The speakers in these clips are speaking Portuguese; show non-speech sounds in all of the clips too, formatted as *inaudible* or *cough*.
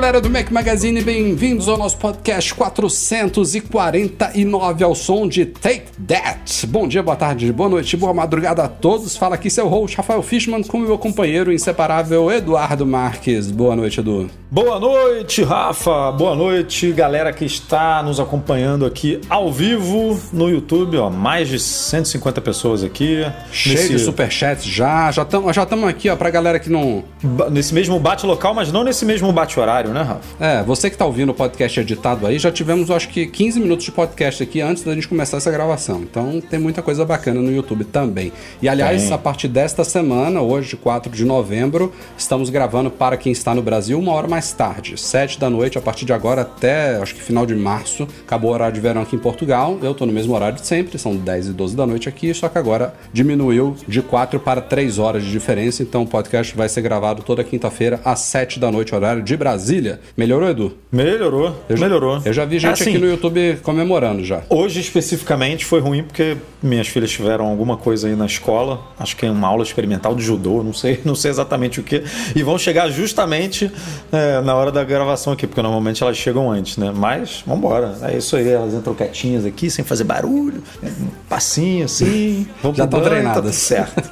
Galera do Mac Magazine, bem-vindos ao nosso podcast 449 ao som de Take That. Bom dia, boa tarde, boa noite, boa madrugada a todos. Fala aqui seu host Rafael Fishman com meu companheiro inseparável Eduardo Marques. Boa noite, Edu. Boa noite, Rafa. Boa noite, galera que está nos acompanhando aqui ao vivo no YouTube. Ó, mais de 150 pessoas aqui. Cheio nesse, de superchats já, já estamos já tamo aqui ó, pra galera que não... nesse mesmo bate local, mas não nesse mesmo bate horário, né, Rafa? É, você que tá ouvindo o podcast editado aí, já tivemos acho que 15 minutos de podcast aqui antes da gente começar essa gravação. Então tem muita coisa bacana no YouTube também. E aliás, Tem. a partir desta semana, hoje, 4 de novembro, estamos gravando para quem está no Brasil uma hora mais tarde, 7 da noite, a partir de agora até acho que final de março. Acabou o horário de verão aqui em Portugal. Eu tô no mesmo horário de sempre, são 10 e 12 da noite aqui, só que agora diminuiu de 4 para 3 horas de diferença. Então o podcast vai ser gravado toda quinta-feira às 7 da noite, horário de Brasília. Melhorou, Edu? Melhorou, Eu já- melhorou. Eu já vi gente Assim, aqui no YouTube comemorando já. Hoje especificamente foi ruim porque minhas filhas tiveram alguma coisa aí na escola, acho que é uma aula experimental de judô, não sei, *laughs* não sei exatamente o que, e vão chegar justamente é, na hora da gravação aqui, porque normalmente elas chegam antes, né? Mas vambora, é isso aí, elas entram quietinhas aqui, sem fazer barulho, um passinho assim, vão Já estão tá tudo treinadas. certo. *laughs*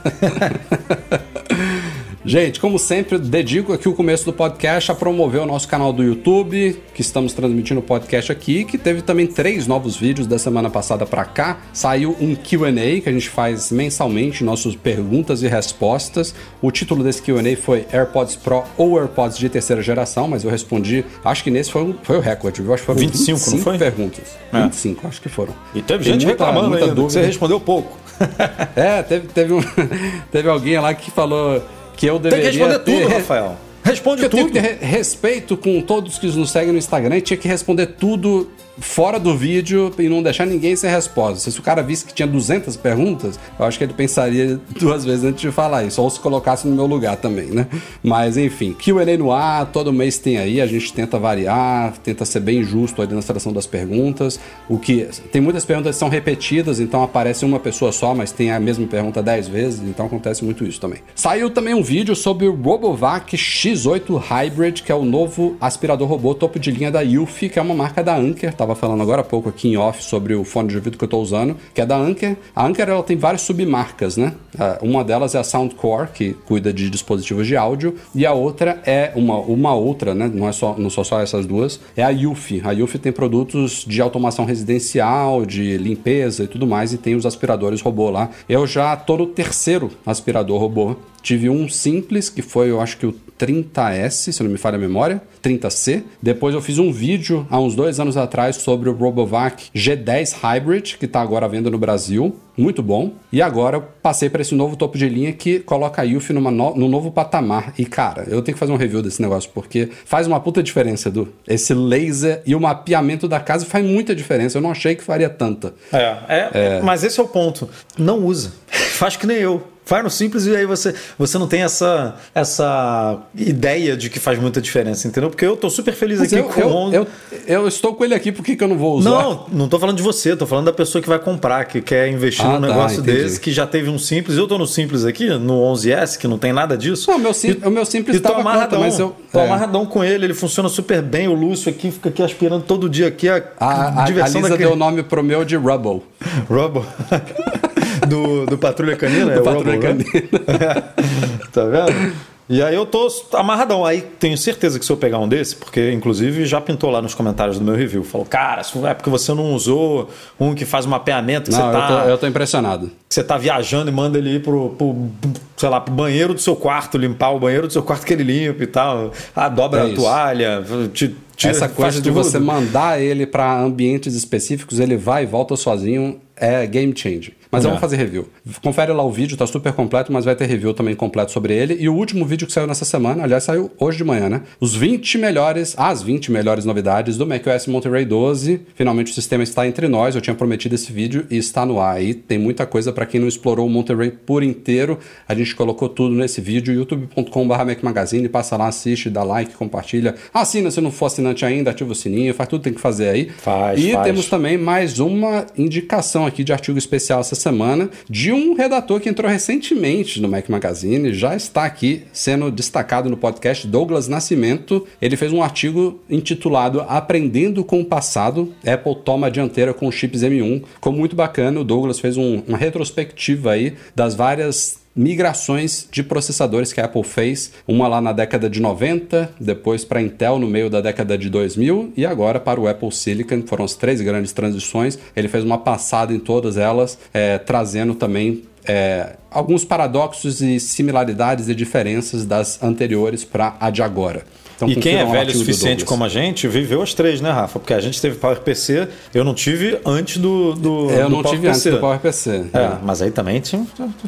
Gente, como sempre, dedico aqui o começo do podcast a promover o nosso canal do YouTube, que estamos transmitindo o podcast aqui, que teve também três novos vídeos da semana passada pra cá. Saiu um Q&A que a gente faz mensalmente, nossas perguntas e respostas. O título desse Q&A foi AirPods Pro ou AirPods de terceira geração, mas eu respondi, acho que nesse foi, um- foi o recorde, viu? Acho que foram 25, 25 não foi? perguntas. É. 25, acho que foram. E teve Tem gente muita- reclamando muita ainda, dúvida. você respondeu pouco. *laughs* É, teve, teve, um, *laughs* teve alguém lá que falou que eu Tem que deveria responder ter... tudo, Rafael. Responde eu tenho tudo. que ter re- respeito com todos que nos seguem no Instagram e tinha que responder tudo fora do vídeo e não deixar ninguém sem resposta. Se o cara visse que tinha 200 perguntas, eu acho que ele pensaria *laughs* duas vezes antes de falar isso, ou se colocasse no meu lugar também, né? Mas enfim, Q&A no ar, todo mês tem aí, a gente tenta variar, tenta ser bem justo aí na seleção das perguntas. O que tem muitas perguntas que são repetidas, então aparece uma pessoa só, mas tem a mesma pergunta 10 vezes, então acontece muito isso também. Saiu também um vídeo sobre o Robovac X8 Hybrid, que é o novo aspirador robô topo de linha da Eufy, que é uma marca da Anker. Tava falando agora há pouco aqui em off sobre o fone de ouvido que eu tô usando, que é da Anker. A Anker ela tem várias submarcas, né? Uma delas é a Soundcore, que cuida de dispositivos de áudio, e a outra é uma, uma outra, né? Não, é só, não são só essas duas, é a Eufy. A Eufy tem produtos de automação residencial, de limpeza e tudo mais, e tem os aspiradores robô lá. Eu já tô no terceiro aspirador robô. Tive um simples, que foi, eu acho que o 30S, se não me falha a memória, 30C. Depois eu fiz um vídeo há uns dois anos atrás sobre o Robovac G10 Hybrid, que está agora à venda no Brasil. Muito bom. E agora eu passei para esse novo topo de linha que coloca a Yuffie numa no, num novo patamar. E cara, eu tenho que fazer um review desse negócio, porque faz uma puta diferença, Edu. Esse laser e o mapeamento da casa faz muita diferença. Eu não achei que faria tanta. É, é, mas esse é o ponto. Não usa. *laughs* Faz que nem eu. Faz no simples e aí você, você não tem essa, essa ideia de que faz muita diferença, entendeu? Porque eu tô super feliz Mas aqui eu, com eu, o 11. eu, eu estou com ele aqui, por que, que eu não vou usar? Não, não tô falando de você, tô falando da pessoa que vai comprar, que quer investir Ah, num tá, negócio entendi. desse, que já teve um simples. Eu tô no simples aqui, no 11S, que não tem nada disso. Não, o meu sim- o meu simples e tô tava amarradão, conta, eu- tô é. amarradão com ele, ele funciona super bem. O Lúcio aqui fica aqui aspirando todo dia aqui a, A, a, a diversão Lisa daquele... deu o nome pro meu de Rubble. *laughs* Rubble. *laughs* do, do Patrulha Canina? Do é Patrulha Rubble, né? *laughs* tá vendo? E aí eu tô amarradão. Aí tenho certeza que se eu pegar um desse, porque inclusive já pintou lá nos comentários do meu review, falou, cara, é porque você não usou um que faz um mapeamento, que Não, você tá, eu, tô, eu tô impressionado. que você tá viajando e manda ele ir pro, pro, sei lá, pro banheiro do seu quarto, limpar o banheiro do seu quarto que ele limpa e tal. Ah, dobra É a isso. toalha, te Tira- Essa coisa de tudo. você mandar ele para ambientes específicos, ele vai e volta sozinho, é game changer. Mas eu É. vou fazer review. Confere lá o vídeo, tá super completo, mas vai ter review também completo sobre ele. E o último vídeo que saiu nessa semana, aliás, saiu hoje de manhã, né? Os 20 melhores, as 20 melhores novidades do macOS Monterey 12. Finalmente o sistema está entre nós. Eu tinha prometido esse vídeo e está no ar aí. Tem muita coisa para quem não explorou o Monterey por inteiro. A gente colocou tudo nesse vídeo, youtube.com.br Magazine. Passa lá, assiste, dá like, compartilha. Assina se não for assinante ainda, ativa o sininho, faz tudo que tem que fazer aí. Faz, e faz. temos também mais uma indicação aqui de artigo especial essa semana de um redator que entrou recentemente no Mac Magazine, já está aqui sendo destacado no podcast Douglas Nascimento. Ele fez um artigo intitulado Aprendendo com o Passado, Apple toma a dianteira com chips M1. Ficou muito bacana, o Douglas fez um- uma retrospectiva aí das várias migrações de processadores que a Apple fez, uma lá na década de 90, depois para Intel no meio da década de 2000 e agora para o Apple Silicon. Foram as três grandes transições. Ele fez uma passada em todas elas, é, trazendo também é, alguns paradoxos e similaridades e diferenças das anteriores para a de agora. Então, E quem é velho o suficiente como a gente viveu as três, né, Rafa? Porque a gente teve PowerPC, eu não tive antes do, do, É, Eu do não tive antes do PowerPC. É, mas aí também tinha-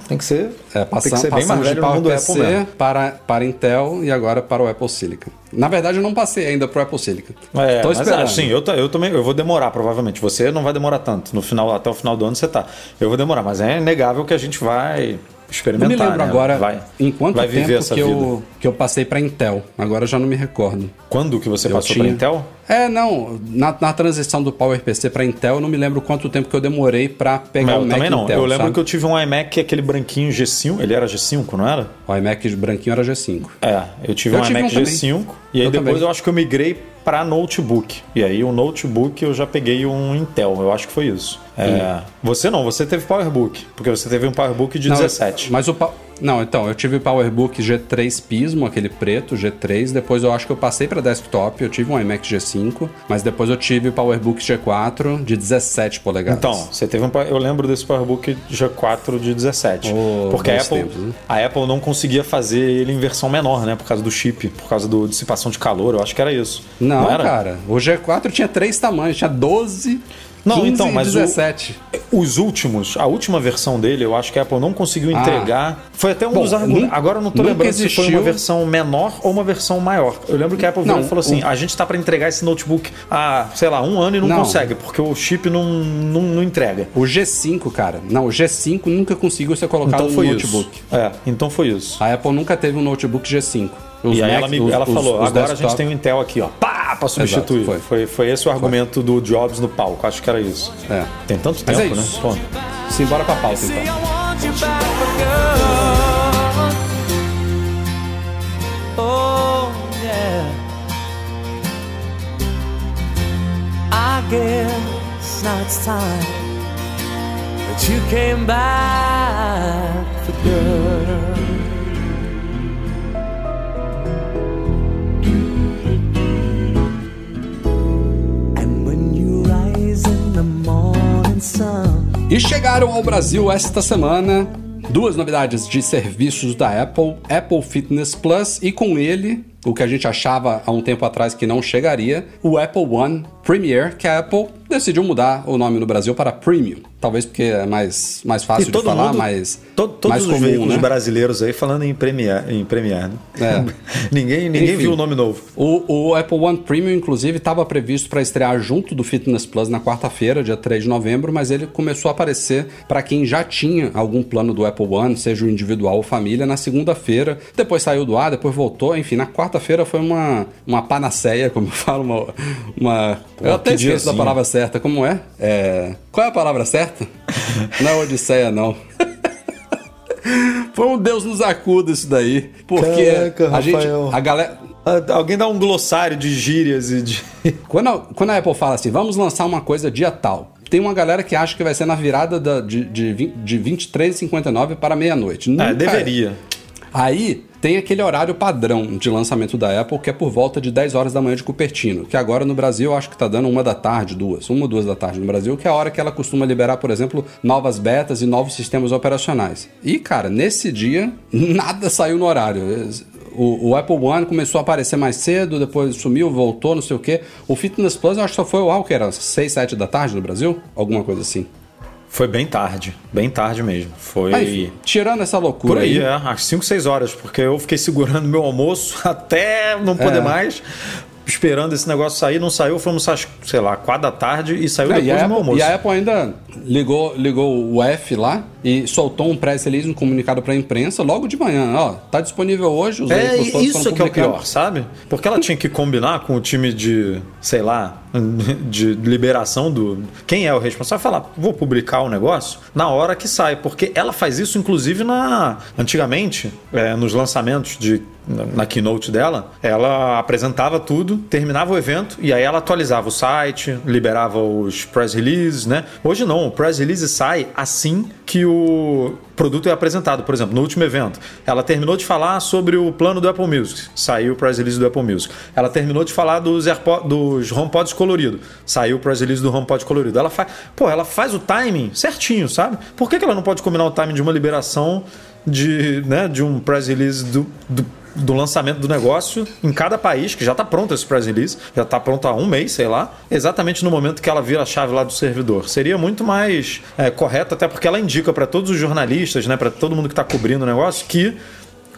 tem que ser, É, tem passam, que ser bem mais velho no mundo PowerPC Apple mesmo. para, para Intel e agora para o Apple Silicon. Na verdade, eu não passei ainda para o Apple Silicon. É, Tô mas esperando. é, sim, eu, eu também eu vou demorar, provavelmente. Você não vai demorar tanto. No final, até o final do ano você tá. Eu vou demorar, mas é inegável que a gente vai Eu experimentar. me lembro né? agora vai, em quanto vai tempo que vida. eu, que eu passei para Intel. Agora eu já não me recordo. Quando que você Eu passou tinha- para Intel? É, não. Na, na transição do PowerPC para Intel, eu não me lembro quanto tempo que eu demorei para pegar eu o Mac também não. Intel. eu lembro sabe? que eu tive um iMac, aquele branquinho G5. Ele era G5, não era? O iMac branquinho era G5. É, eu tive Eu um tive iMac um também. G5 e aí Eu depois também. eu acho que eu migrei para notebook. E aí o notebook eu já peguei um Intel, eu acho que foi isso. É, você não, você teve PowerBook, porque você teve um PowerBook de Não, 17. Mas o. Não, então, eu tive o PowerBook G3 Pismo, aquele preto, G3. Depois eu acho que eu passei para desktop. Eu tive um iMac G5. Mas depois eu tive o PowerBook G4 de 17 polegadas. Então, você teve um. Eu lembro desse PowerBook G4 de 17. Oh, porque a Apple, tempos, né? a Apple não conseguia fazer ele em versão menor, né? Por causa do chip, por causa do dissipação de calor. Eu acho que era isso. Não, era? cara. O G4 tinha três tamanhos. Tinha 12, Não, 15 então, mas e o- 17. Os últimos, a última versão dele, eu acho que a Apple não conseguiu entregar. Foi até um Ah. Bom, dos argumentos. Agora eu não tô lembrando se foi uma existiu- versão menor ou uma versão maior. Eu lembro que a Apple Não, falou assim: o- a gente tá para entregar esse notebook há, sei lá, um ano e não, Não. consegue, porque o chip não, não, não entrega. O G5, cara. Não, o G5 nunca conseguiu ser colocado Então no notebook. isso. É, então foi isso. A Apple nunca teve um notebook G5. Os e aí ela, me- os- ela falou: os agora a gente desktop- tem um Intel aqui, ó, pá, pra substituir. Exato, foi. foi. Foi, esse o argumento do Jobs no palco. Acho que era isso. É. Tem tanto Mas tempo, é né? isso. Pô. Simbora pra pauta, então. good. Oh, yeah. I guess now it's time that you came back for good. E chegaram ao Brasil esta semana duas novidades de serviços da Apple, Apple Fitness Plus e com ele, o que a gente achava há um tempo atrás que não chegaria, o Apple One Premier, que a Apple decidiu mudar o nome no Brasil para Premium. Talvez porque é mais, mais fácil de falar, mais, to- todos mais os comum, veículos né? brasileiros aí falando em Premiere, em Premiere né? É. *laughs* ninguém ninguém Enfim. viu o nome novo. O, o Apple One Premium, inclusive, estava previsto para estrear junto do Fitness Plus na quarta-feira, dia 3 de novembro, mas ele começou a aparecer para quem já tinha algum plano do Apple One, seja o individual ou família, na segunda-feira. Depois saiu do ar, depois voltou. Enfim, na quarta-feira foi uma, uma panaceia, como *laughs* eu falo, uma. uma eu até que esqueço da palavra certa. Como é? é? Qual é a palavra certa? *laughs* Não é Odisseia, não. Foi um Deus nos acuda isso daí. Porque Caraca, a gente. Rafael. A galera. Ah, Alguém dá um glossário de gírias e de. *laughs* Quando a, quando a Apple fala assim, vamos lançar uma coisa dia tal, tem uma galera que acha que vai ser na virada da- de, de, de 23h59 para meia-noite. Nunca Ah, é. Aí tem aquele horário padrão de lançamento da Apple, que é por volta de 10 horas da manhã de Cupertino, que agora no Brasil acho que tá dando uma da tarde, duas, uma ou duas da tarde no Brasil, que é a hora que ela costuma liberar, por exemplo, novas betas e novos sistemas operacionais. E, cara, nesse dia, *laughs* nada saiu no horário. O, o Apple One começou a aparecer mais cedo, depois sumiu, voltou, não sei o quê. O Fitness Plus eu acho que só foi o que era 6, 7 da tarde no Brasil? Alguma coisa assim. Foi bem tarde, bem tarde mesmo. Foi. Aí, tirando essa loucura Por aí, aí, é, às 5, 6 horas, porque eu fiquei segurando meu almoço *laughs* até não poder É. mais, esperando esse negócio sair, não saiu, fomos sei lá, 4 da tarde e saiu É, depois a do Apple, almoço. e a Apple ainda ligou, ligou o F lá e soltou um press release, um comunicado pra imprensa logo de manhã. Ó, tá disponível hoje, os É, isso foram é que é o pior, sabe? Porque ela tinha que combinar com o time de, sei lá, *laughs* de liberação do. Quem é o responsável? Falar, vou publicar o negócio na hora que sai. Porque ela faz isso, inclusive, na. Antigamente, é, nos lançamentos de. Na keynote dela, ela apresentava tudo, terminava o evento e aí ela atualizava o site, liberava os press releases, né? Hoje não, o press release sai assim que o produto é apresentado. Por exemplo, no último evento, ela terminou de falar sobre o plano do Apple Music, saiu o press release do Apple Music. Ela terminou de falar dos, AirPod, dos HomePods colorido, saiu o press release do HomePod colorido. Ela faz, pô, ela faz o timing certinho, sabe? Por que, que ela não pode combinar o timing de uma liberação de, né, de um press release do, do do lançamento do negócio em cada país, que já está pronto esse press release, já está pronto há um mês, sei lá, exatamente no momento que ela vira a chave lá do servidor. Seria muito mais é, correto, até porque ela indica para todos os jornalistas, né, para todo mundo que está cobrindo o negócio, que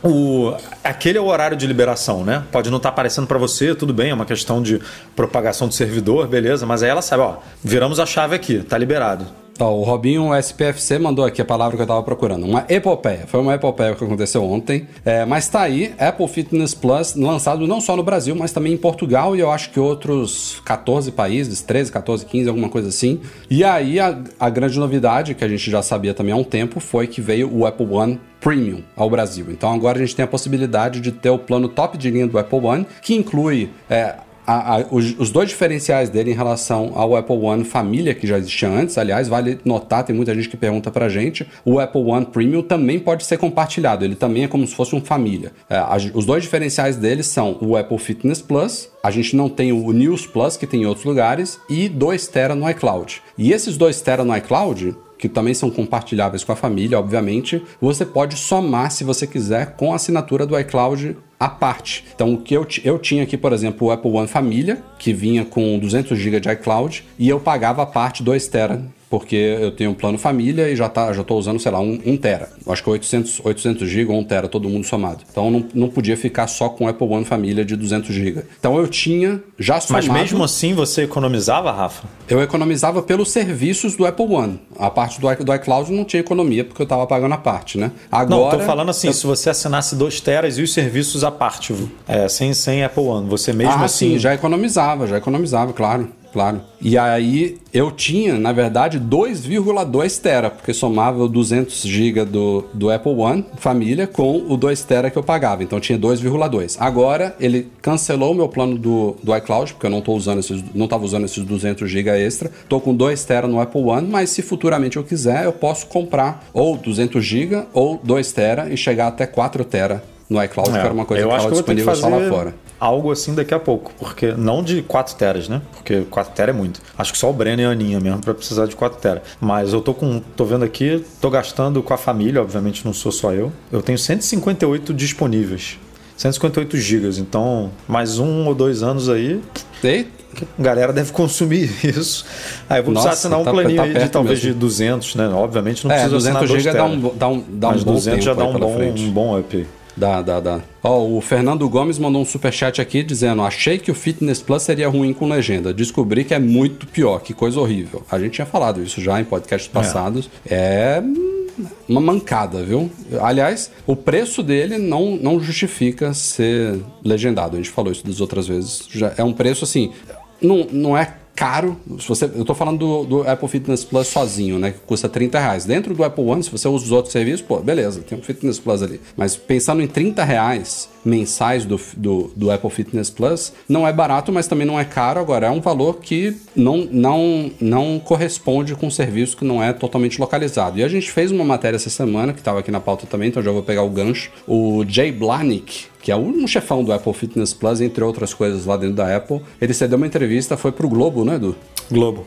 o, aquele é o horário de liberação, né? Pode não estar aparecendo para você, tudo bem, é uma questão de propagação do servidor, beleza, mas aí ela sabe, ó, viramos a chave aqui, tá liberado. Ó, o Robinho SPFC mandou aqui a palavra que eu tava procurando. Uma epopeia. Foi uma epopeia que aconteceu ontem. É, mas tá aí, Apple Fitness Plus, lançado não só no Brasil, mas também em Portugal e eu acho que outros 14 países, 13, 14, 15, alguma coisa assim. E aí a, a grande novidade, que a gente já sabia também há um tempo, foi que veio o Apple One Premium ao Brasil. Então agora a gente tem a possibilidade de ter o plano top de linha do Apple One, que inclui. É, a- a- os, os dois diferenciais dele em relação ao Apple One Família, que já existia antes, aliás, vale notar, tem muita gente que pergunta pra gente, o Apple One Premium também pode ser compartilhado, ele também é como se fosse um família. É, a- os dois diferenciais dele são o Apple Fitness Plus, a gente não tem o News Plus, que tem em outros lugares, e 2 TB no iCloud. E esses 2 TB no iCloud, que também são compartilháveis com a família, obviamente, você pode somar, se você quiser, com a assinatura do iCloud à parte. Então, o que eu, eu tinha aqui, por exemplo, o Apple One Família, que vinha com 200 GB de iCloud, e eu pagava a parte 2 TB, porque eu tenho um plano família e já, tá, já tô usando, sei lá, 1 um, um tera. Acho que 800, 800 GB ou 1 tera, todo mundo somado. Então, não, não podia ficar só com o Apple One Família de 200 GB. Então, eu tinha já somado... Mas mesmo assim você economizava, Rafa? Eu economizava pelos serviços do Apple One. A parte do, do iCloud não tinha economia, porque eu tava pagando a parte, né? Agora, Não, tô falando assim, eu- se você assinasse 2 teras e os serviços à parte, é, sem, sem Apple One, você mesmo ah, assim... sim, já economizava, já economizava, claro, claro. E aí eu tinha, na verdade, 2,2 tera, porque somava o 200 GB do, do Apple One família com o 2 tera que eu pagava, então tinha 2,2. Agora ele cancelou o meu plano do, do iCloud, porque eu não tô usando esses, não tava usando esses 200 GB extra. Tô com 2 tera no Apple One, mas se futuramente eu quiser, eu posso comprar ou 200 GB ou 2 tera e chegar até 4 tera no iCloud, que É, era uma coisa eu que estava que eu ter que disponível só fazer lá fora. Algo assim daqui a pouco, porque não de 4 teras, né? Porque 4 teras é muito. Acho que só o Breno e a Aninha mesmo para precisar de 4 teras. Mas eu tô com, tô vendo aqui, tô gastando com a família, obviamente não sou só eu. Eu tenho 158 disponíveis. 158 gigas, então mais um ou dois anos aí, Eita, a galera deve consumir *laughs* isso. Aí eu vou Nossa, precisar assinar um tá- planinho tá aí de talvez mesmo. de 200, né? Obviamente não É, precisa 200 assinar 2 GB dá um, dá um, dá um Mas bom 200 já dá um bom, um bom up. Dá, dá, dá. Ó, o Fernando Gomes mandou um superchat aqui dizendo: Achei que o Fitness Plus seria ruim com legenda. Descobri que é muito pior, que coisa horrível. A gente tinha falado isso já em podcasts passados. É. uma mancada, viu? Aliás, o preço dele não, não justifica ser legendado. A gente falou isso das outras vezes. Já é um preço assim. Não, não é caro. Se você, eu tô falando do, do Apple Fitness Plus sozinho, né? Que custa 30 reais. Dentro do Apple One, se você usa os outros serviços, pô, beleza, tem um Fitness Plus ali. Mas pensando em 30 reais mensais do, do, do Apple Fitness Plus, não é barato, mas também não é caro. Agora, é um valor que não, não, não corresponde com um serviço que não é totalmente localizado. E a gente fez uma matéria essa semana, que estava aqui na pauta também, então já vou pegar o gancho. O Jay Blanick, que é um chefão do Apple Fitness Plus, entre outras coisas lá dentro da Apple, ele cedeu uma entrevista, foi pro Globo, né, Edu? Globo.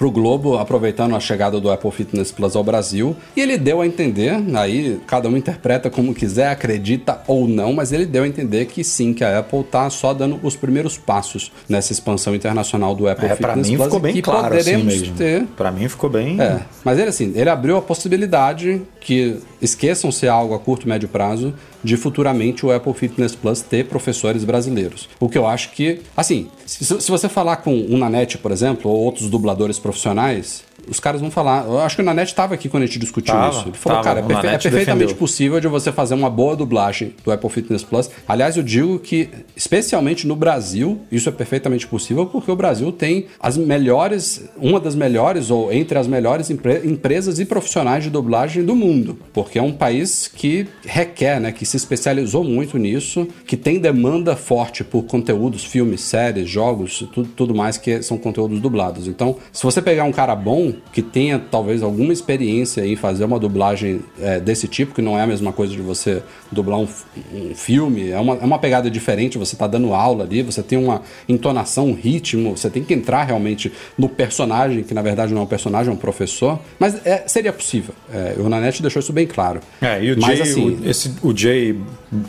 Pro Globo, aproveitando a chegada do Apple Fitness Plus ao Brasil, e ele deu a entender, aí cada um interpreta como quiser, acredita ou não, mas ele deu a entender que sim, que a Apple tá só dando os primeiros passos nessa expansão internacional do Apple É, Fitness mim Plus ficou bem claro assim poderemos mesmo. ter Pra mim ficou bem. é, mas ele assim, ele abriu a possibilidade que esqueçam ser algo a curto e médio prazo de futuramente o Apple Fitness Plus ter professores brasileiros. O que eu acho que, assim, se, se você falar com o Nanete, por exemplo, ou outros dubladores profissionais, profissionais os caras vão falar. Eu acho que o Nanete estava aqui quando a gente discutiu Tava, isso. Ele falou, tava, cara, é, perfe- é perfeitamente defendeu. possível de você fazer uma boa dublagem do Apple Fitness Plus. Aliás, eu digo que, especialmente no Brasil, isso é perfeitamente possível porque o Brasil tem as melhores, uma das melhores, ou entre as melhores empre- empresas e profissionais de dublagem do mundo. Porque é um país que requer, né, que se especializou muito nisso, que tem demanda forte por conteúdos, filmes, séries, jogos, tudo, tudo mais que são conteúdos dublados. Então, se você pegar um cara bom, que tenha talvez alguma experiência em fazer uma dublagem é, desse tipo, que não é a mesma coisa de você dublar um, um filme, é uma, é uma pegada diferente, você tá dando aula ali, você tem uma entonação, um ritmo, você tem que entrar realmente no personagem, que na verdade não é um personagem, é um professor. Mas é, seria possível. É, o Nanete deixou isso bem claro. É, e o Mas, Jay, assim, o, esse, o Jay,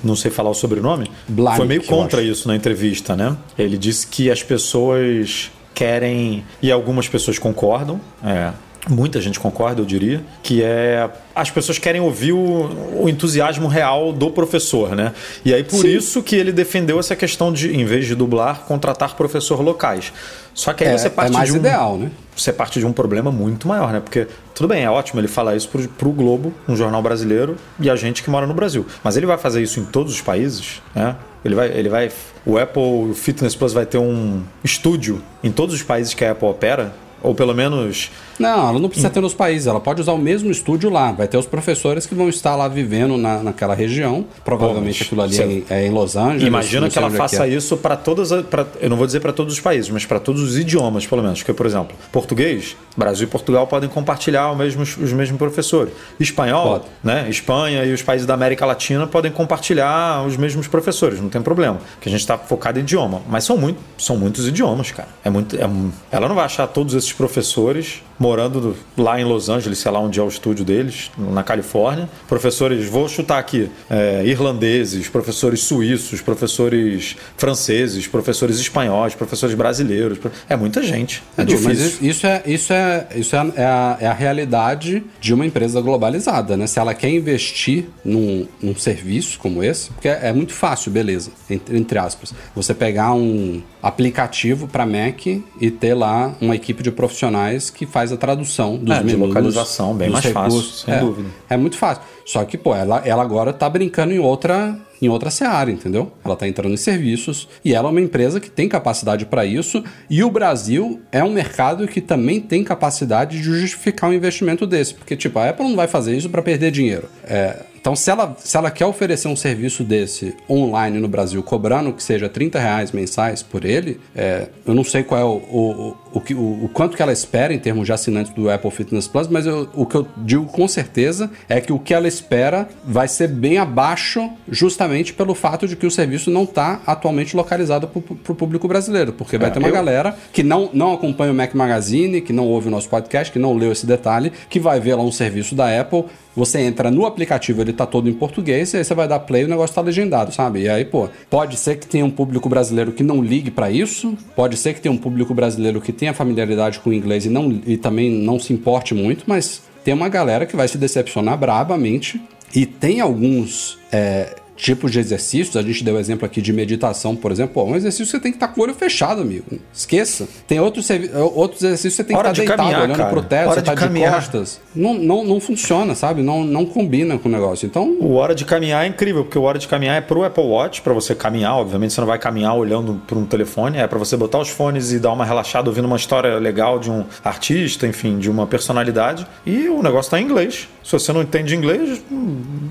não sei falar o sobrenome, foi meio contra isso na entrevista, né? Ele disse que as pessoas querem, e algumas pessoas concordam, é, muita gente concorda, eu diria, que é as pessoas querem ouvir o, o entusiasmo real do professor, né? E aí por Sim. isso que ele defendeu essa questão de, em vez de dublar, contratar professor locais. Só que aí é, você é parte mais de um, ideal, né? você parte de um problema muito maior, né? Porque tudo bem, é ótimo ele falar isso pro, pro Globo, um jornal brasileiro, e a gente que mora no Brasil. Mas ele vai fazer isso em todos os países, né? Ele vai, ele vai, o Apple Fitness Plus vai ter um estúdio em todos os países que a Apple opera, ou pelo menos Não, ela não precisa ter nos países, ela pode usar o mesmo estúdio lá. Vai ter os professores que vão estar lá vivendo na, naquela região. Provavelmente Pô, aquilo ali é em, é em Los Angeles. Imagina que ela é faça é. isso para todas, as- pra, eu não vou dizer para todos os países, mas para todos os idiomas, pelo menos. Porque, por exemplo, português, Brasil e Portugal podem compartilhar os mesmos, os mesmos professores. Espanhol, Pode. né? Espanha e os países da América Latina podem compartilhar os mesmos professores, não tem problema. Que a gente está focado em idioma. Mas são, muito, são muitos idiomas, cara. É muito, é ela não vai achar todos esses professores morando do- lá em Los Angeles, sei lá onde é o estúdio deles, na Califórnia. Professores, vou chutar aqui, é, irlandeses, professores suíços, professores franceses, professores espanhóis, professores brasileiros. É muita gente. É Edu, mas difícil. isso é, isso, é, isso é, a, é a- é a realidade de uma empresa globalizada, né? Se ela quer investir num, num serviço como esse, porque é, é muito fácil, beleza, entre, entre aspas, você pegar um aplicativo para Mac e ter lá uma equipe de profissionais que faz a tradução dos É, de menus, localização, bem mais fácil, recursos. sem é, dúvida. É muito fácil. Só que, pô, ela, ela agora tá brincando em outra, em outra seara, entendeu? Ela tá entrando em serviços e ela é uma empresa que tem capacidade para isso. E o Brasil é um mercado que também tem capacidade de justificar um investimento desse. Porque, tipo, a Apple não vai fazer isso para perder dinheiro. É, então, se ela, se ela quer oferecer um serviço desse online no Brasil, cobrando que seja 30 reais mensais por ele, é, eu não sei qual é o, o, o, que- o, o quanto que ela espera em termos de assinantes do Apple Fitness Plus, mas eu- o que eu digo com certeza é que o que ela espera vai ser bem abaixo, justamente pelo fato de que o serviço não está atualmente localizado para o público brasileiro, porque vai É, ter uma eu- galera que não, não acompanha o Mac Magazine, que não ouve o nosso podcast, que não leu esse detalhe, que vai ver lá um serviço da Apple. Você entra no aplicativo, ele tá todo em português, e aí você vai dar play e o negócio tá legendado, sabe? E aí, pô, pode ser que tenha um público brasileiro que não ligue pra isso, pode ser que tenha um público brasileiro que tenha familiaridade com o inglês e, não, e também não se importe muito, mas tem uma galera que vai se decepcionar brabamente e tem alguns. é, tipos de exercícios, a gente deu exemplo aqui de meditação, por exemplo, pô, um exercício que você tem que estar com o olho fechado, amigo. Esqueça. Tem outros, outros exercícios que você tem que Hora estar de deitado, caminhar, olhando cara. pro teto, Hora você de tá de caminhar. costas. Não, não, não funciona, sabe? Não, não combina com o negócio. Então, O hora de caminhar é incrível, porque o hora de caminhar é pro Apple Watch, para você caminhar, obviamente você não vai caminhar olhando para um telefone, é para você botar os fones e dar uma relaxada ouvindo uma história legal de um artista, enfim, de uma personalidade, e o negócio tá em inglês. Se você não entende inglês,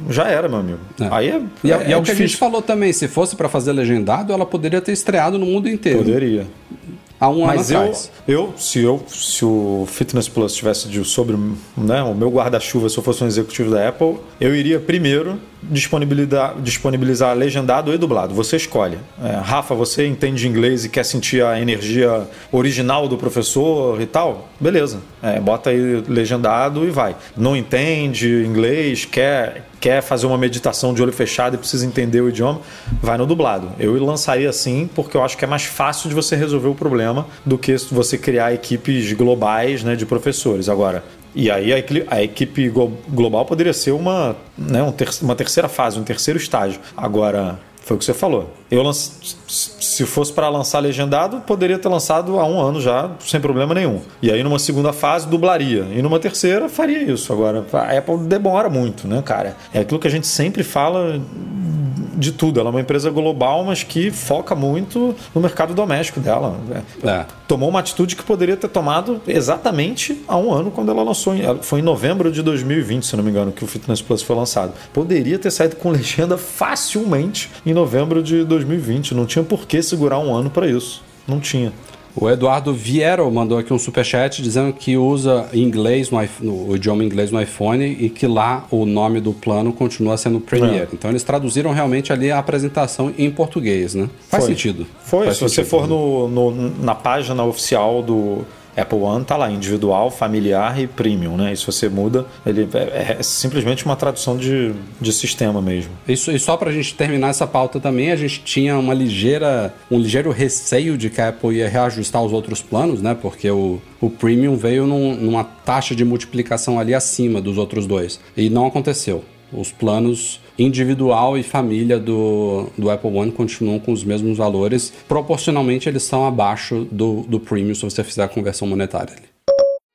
já era, meu amigo. É. Aí é, e é, e é o que a gente falou também, se fosse pra fazer legendado, ela poderia ter estreado no mundo inteiro. Poderia. Há um Mas ano eu, atrás. eu, se eu, se o Fitness Plus tivesse de, sobre né, o meu guarda-chuva, se eu fosse um executivo da Apple, eu iria primeiro disponibilizar, legendado e dublado. Você escolhe. É, Rafa, você entende inglês e quer sentir a energia original do professor e tal? Beleza. É, bota aí legendado e vai. Não entende inglês, quer, quer fazer uma meditação de olho fechado e precisa entender o idioma, vai no dublado. Eu lançaria assim porque eu acho que é mais fácil de você resolver o problema do que você criar equipes globais né, de professores. Agora, e aí a, equipe global poderia ser uma, né, uma terceira fase, um terceiro estágio. Agora, foi o que você falou. Eu se fosse para lançar legendado, poderia ter lançado há um ano já, sem problema nenhum. E aí numa segunda fase dublaria. E numa terceira faria isso. Agora, a Apple demora muito, né, cara? É aquilo que a gente sempre fala de tudo. Ela é uma empresa global, mas que foca muito no mercado doméstico dela. É. Tomou uma atitude que poderia ter tomado exatamente há um ano quando ela lançou. Foi em novembro de 2020, se não me engano, que o Fitness Plus foi lançado. Poderia ter saído com legenda facilmente em novembro de 2020. Não tinha por que segurar um ano para isso. Não tinha. O Eduardo Viero mandou aqui um superchat dizendo que usa inglês no, no, o idioma inglês no iPhone e que lá o nome do plano continua sendo Premiere. É. Então eles traduziram realmente ali a apresentação em português, né? Faz Foi. sentido. Foi. Faz Se sentido. você for no, no, na página oficial do, Apple One tá lá, individual, familiar e premium, né? E se você muda, ele é, é simplesmente uma tradução de, de sistema mesmo. Isso, e só para a gente terminar essa pauta também, a gente tinha uma ligeira, um ligeiro receio de que a Apple ia reajustar os outros planos, né? Porque o, o premium veio num, numa taxa de multiplicação ali acima dos outros dois. E não aconteceu. Os planos individual e família do, do Apple One continuam com os mesmos valores. Proporcionalmente, eles são abaixo do, do premium se você fizer a conversão monetária.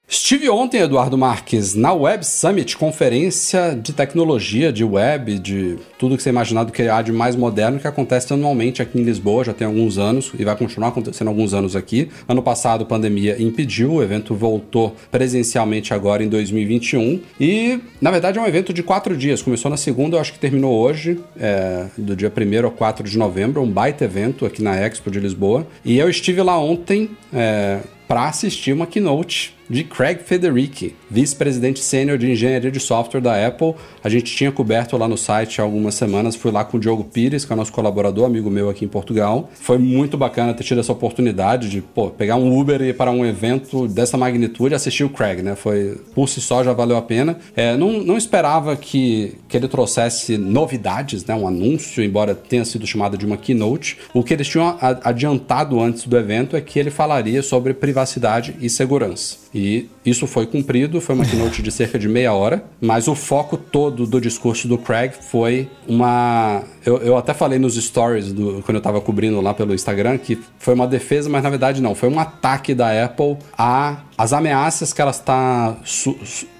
Estive ontem, Eduardo Marques, na Web Summit, conferência de tecnologia, de web, de tudo que você imaginar do que há de mais moderno, que acontece anualmente aqui em Lisboa, já tem alguns anos e vai continuar acontecendo alguns anos aqui. Ano passado, a pandemia impediu, o evento voltou presencialmente agora em 2021 e, na verdade, é um evento de quatro dias. Começou na segunda, eu acho que terminou hoje, é, do dia 1 ao 4 de novembro, um baita evento aqui na Expo de Lisboa. E eu estive lá ontem é, para assistir uma keynote de Craig Federici, vice-presidente sênior de engenharia de software da Apple. A gente tinha coberto lá no site há algumas semanas, fui lá com o Diogo Pires, que é nosso colaborador, amigo meu aqui em Portugal. Foi muito bacana ter tido essa oportunidade de pô, pegar um Uber e ir para um evento dessa magnitude e assistir o Craig, né? Foi, por si só, já valeu a pena. É, não, não esperava que, que ele trouxesse novidades, né? Um anúncio, embora tenha sido chamado de uma keynote. O que eles tinham adiantado antes do evento é que ele falaria sobre privacidade e segurança. E isso foi cumprido, foi uma keynote de cerca de meia hora, mas o foco todo do discurso do Craig foi uma. Eu, eu até falei nos stories do, quando eu estava cobrindo lá pelo Instagram que foi uma defesa, mas na verdade não, foi um ataque da Apple a as ameaças que ela está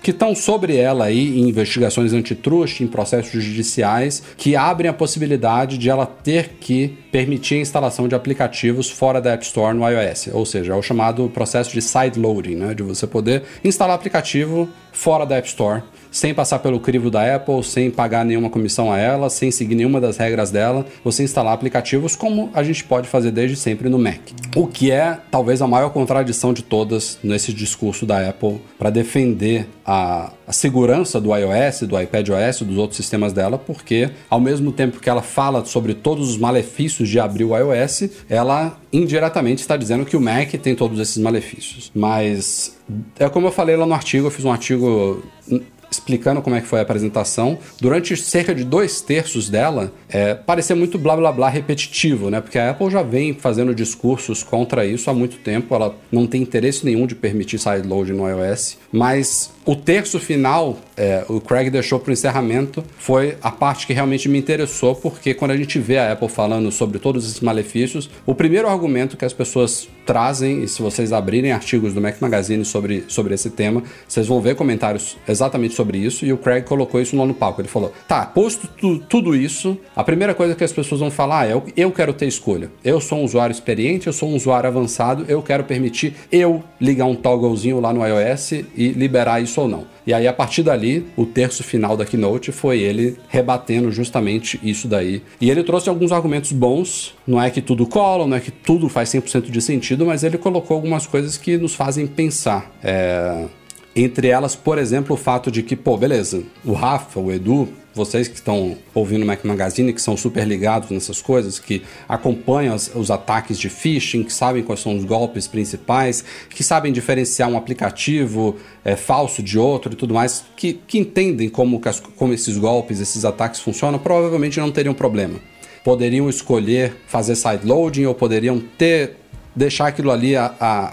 que estão sobre ela aí em investigações antitruste, em processos judiciais, que abrem a possibilidade de ela ter que permitir a instalação de aplicativos fora da App Store no iOS, ou seja, é o chamado processo de side loading, né, de você poder instalar aplicativo fora da App Store sem passar pelo crivo da Apple, sem pagar nenhuma comissão a ela, sem seguir nenhuma das regras dela, você instalar aplicativos como a gente pode fazer desde sempre no Mac. O que é talvez a maior contradição de todas nesse discurso da Apple para defender a, a, segurança do iOS, do iPadOS, dos outros sistemas dela, porque ao mesmo tempo que ela fala sobre todos os malefícios de abrir o iOS, ela indiretamente está dizendo que o Mac tem todos esses malefícios. Mas é como eu falei lá no artigo, eu fiz um artigo explicando como é que foi a apresentação. Durante cerca de dois terços dela, é, parecia muito blá blá blá repetitivo, né? Porque a Apple já vem fazendo discursos contra isso há muito tempo. Ela não tem interesse nenhum de permitir sideload no iOS. Mas o terço final, é, o Craig deixou para o encerramento, foi a parte que realmente me interessou, porque quando a gente vê a Apple falando sobre todos esses malefícios, o primeiro argumento que as pessoas trazem, e se vocês abrirem artigos do Mac Magazine sobre, sobre esse tema, vocês vão ver comentários exatamente sobre isso, e o Craig colocou isso lá no palco. Ele falou: tá, posto tu, tudo isso, a primeira coisa que as pessoas vão falar é: eu quero ter escolha. Eu sou um usuário experiente, eu sou um usuário avançado, eu quero permitir eu ligar um togglezinho lá no iOS e liberar isso isso ou não. E aí, a partir dali, o terço final da keynote foi ele rebatendo justamente isso daí. E ele trouxe alguns argumentos bons. Não é que tudo cola, não é que tudo faz 100% de sentido, mas ele colocou algumas coisas que nos fazem pensar. É Entre elas, por exemplo, o fato de que, pô, beleza, o Rafa, o Edu, vocês que estão ouvindo o Mac Magazine, que são super ligados nessas coisas, que acompanham os, ataques de phishing, que sabem quais são os golpes principais, que sabem diferenciar um aplicativo é, falso de outro e tudo mais, que, que entendem como, como esses golpes, esses ataques funcionam, provavelmente não teriam problema. Poderiam escolher fazer sideloading ou poderiam ter deixar aquilo ali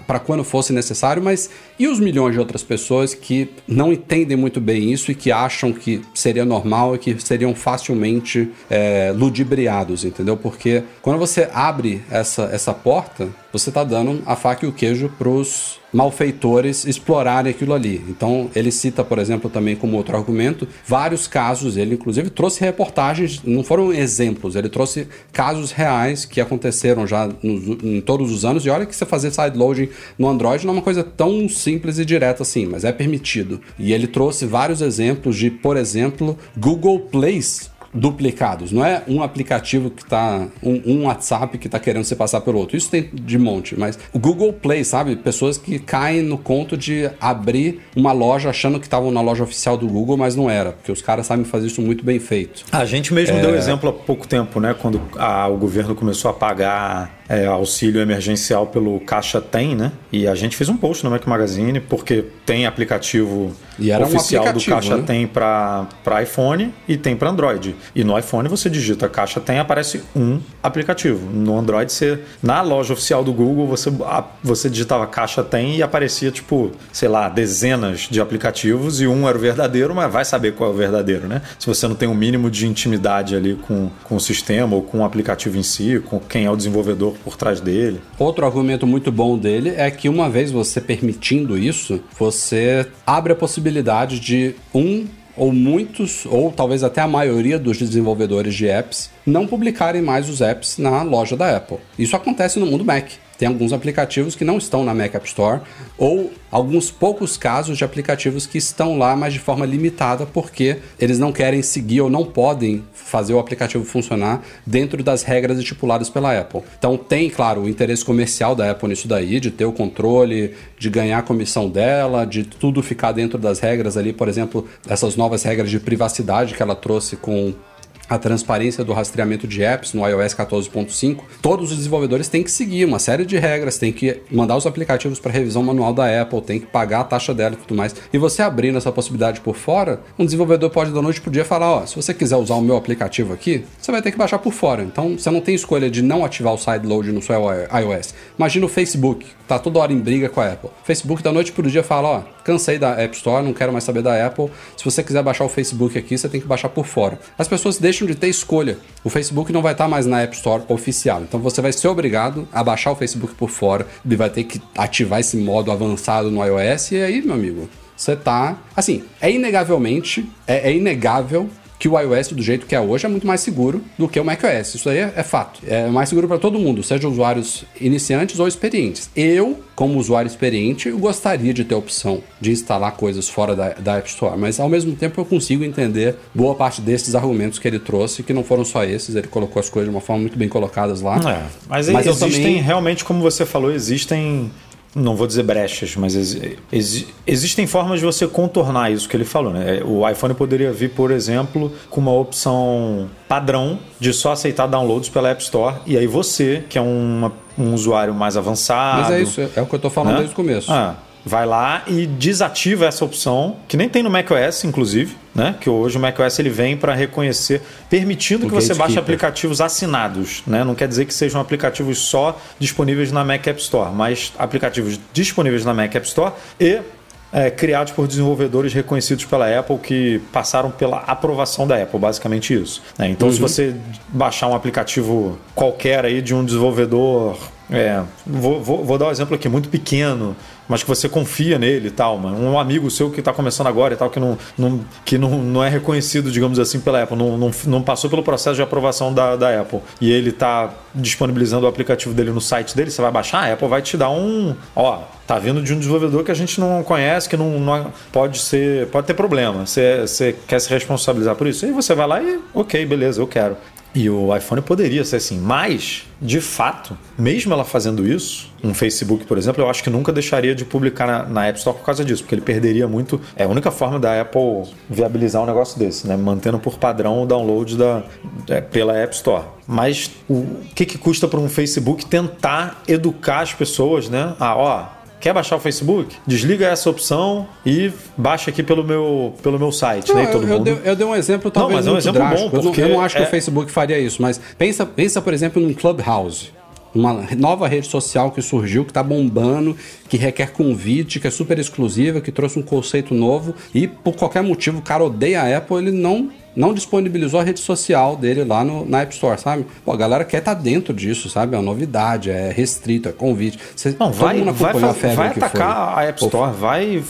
para quando fosse necessário, mas e os milhões de outras pessoas que não entendem muito bem isso e que acham que seria normal e que seriam facilmente é, ludibriados, entendeu? Porque quando você abre essa, essa porta, você está dando a faca e o queijo pros malfeitores explorarem aquilo ali. Então, ele cita, por exemplo, também como outro argumento, vários casos, ele inclusive trouxe reportagens, não foram exemplos, ele trouxe casos reais que aconteceram já nos, em todos os anos, e olha que você fazer sideloading no Android não é uma coisa tão simples e direta assim, mas é permitido. E ele trouxe vários exemplos de, por exemplo, Google Plays duplicados. Não é um aplicativo que está um, um, WhatsApp que está querendo se passar pelo outro. Isso tem de monte, mas o Google Play, sabe? Pessoas que caem no conto de abrir uma loja achando que estavam na loja oficial do Google, mas não era, porque os caras sabem fazer isso muito bem feito. A gente mesmo é... deu exemplo há pouco tempo, né? Quando a, o governo começou a pagar é, auxílio emergencial pelo Caixa Tem, né? E a gente fez um post no Mac Magazine, porque tem aplicativo oficial um aplicativo, do Caixa né? Tem para iPhone e tem para Android. E no iPhone você digita Caixa Tem aparece um aplicativo. No Android, você, na loja oficial do Google, você, você digitava Caixa Tem e aparecia, tipo, sei lá, dezenas de aplicativos e um era o verdadeiro, mas vai saber qual é o verdadeiro, né? Se você não tem um mínimo de intimidade ali com, com o sistema ou com o aplicativo em si, com quem é o desenvolvedor por trás dele. Outro argumento muito bom dele é que uma vez você permitindo isso, você abre a possibilidade de um ou muitos, ou talvez até a maioria dos desenvolvedores de apps não publicarem mais os apps na loja da Apple. Isso acontece no mundo Mac. Tem alguns aplicativos que não estão na Mac App Store, ou alguns poucos casos de aplicativos que estão lá, mas de forma limitada, porque eles não querem seguir ou não podem fazer o aplicativo funcionar dentro das regras estipuladas pela Apple. Então tem, claro, o interesse comercial da Apple nisso daí, de ter o controle, de ganhar a comissão dela, de tudo ficar dentro das regras ali, por exemplo, essas novas regras de privacidade que ela trouxe com a transparência do rastreamento de apps no iOS 14.5, todos os desenvolvedores têm que seguir uma série de regras, têm que mandar os aplicativos para revisão manual da Apple, tem que pagar a taxa dela e tudo mais. E você abrindo essa possibilidade por fora, um desenvolvedor pode da noite pro dia falar, ó, se você quiser usar o meu aplicativo aqui, você vai ter que baixar por fora. Então você não tem escolha de não ativar o sideload no seu iOS. Imagina o Facebook, tá toda hora em briga com a Apple. Facebook da noite pro dia fala, ó, cansei da App Store, não quero mais saber da Apple. Se você quiser baixar o Facebook aqui, você tem que baixar por fora. As pessoas deixam de ter escolha. O Facebook não vai estar mais na App Store oficial. Então você vai ser obrigado a baixar o Facebook por fora e vai ter que ativar esse modo avançado no iOS. E aí, meu amigo, você tá. Assim, é inegavelmente, é, é inegável que o iOS do jeito que é hoje é muito mais seguro do que o macOS. Isso aí é, é fato. É mais seguro para todo mundo, seja usuários iniciantes ou experientes. Eu, como usuário experiente, eu gostaria de ter a opção de instalar coisas fora da, da App Store, mas ao mesmo tempo eu consigo entender boa parte desses argumentos que ele trouxe, que não foram só esses, ele colocou as coisas de uma forma muito bem colocadas lá. É, mas, mas existem, também... realmente, como você falou, existem não vou dizer brechas, mas ex, ex, existem formas de você contornar isso que ele falou. Né? O iPhone poderia vir, por exemplo, com uma opção padrão de só aceitar downloads pela App Store. E aí você, que é uma, um usuário mais avançado. Mas é isso, é o que eu estou falando né? desde o começo. Ah, vai lá e desativa essa opção, que nem tem no macOS, inclusive, né? Que hoje o macOS ele vem para reconhecer, permitindo o que você baixe aplicativos assinados, né? Não quer dizer que sejam aplicativos só disponíveis na Mac App Store, mas aplicativos disponíveis na Mac App Store e é, criados por desenvolvedores reconhecidos pela Apple que passaram pela aprovação da Apple, basicamente isso. Né? Então, uhum. se você baixar um aplicativo qualquer aí de um desenvolvedor é, vou, vou, vou, dar um exemplo aqui, muito pequeno, mas que você confia nele e tal, mano. Um amigo seu que está começando agora e tal, que, não, não, que não, não é reconhecido, digamos assim, pela Apple, não, não, não passou pelo processo de aprovação da, da Apple, e ele está disponibilizando o aplicativo dele no site dele, você vai baixar, a Apple vai te dar um. Ó, tá vindo de um desenvolvedor que a gente não conhece, que não, não pode ser. pode ter problema. Você, você quer se responsabilizar por isso? Aí você vai lá e, ok, beleza, eu quero. E o iPhone poderia ser assim, mas, de fato, mesmo ela fazendo isso, um Facebook, por exemplo, eu acho que nunca deixaria de publicar na, na, App Store por causa disso, porque ele perderia muito. É a única forma da Apple viabilizar um negócio desse, né? Mantendo por padrão o download da, é, pela App Store. Mas o que, que custa para um Facebook tentar educar as pessoas, né? Ah, ó Quer baixar o Facebook? Desliga essa opção e baixa aqui pelo meu, pelo meu site. Não, né? eu, eu, dei, eu, dei, um exemplo talvez não, mas é um exemplo drástico. bom, porque eu não, eu não acho que é... o Facebook faria isso, mas pensa, pensa por exemplo, num Clubhouse uma nova rede social que surgiu, que está bombando, que requer convite, que é super exclusiva, que trouxe um conceito novo e por qualquer motivo o cara odeia a Apple, ele não não disponibilizou a rede social dele lá no, na App Store, sabe? Pô, a galera quer estar tá dentro disso, sabe? É uma novidade, é restrito, é convite. Você, não, vai, vai, vai, vai atacar a App Store, vai,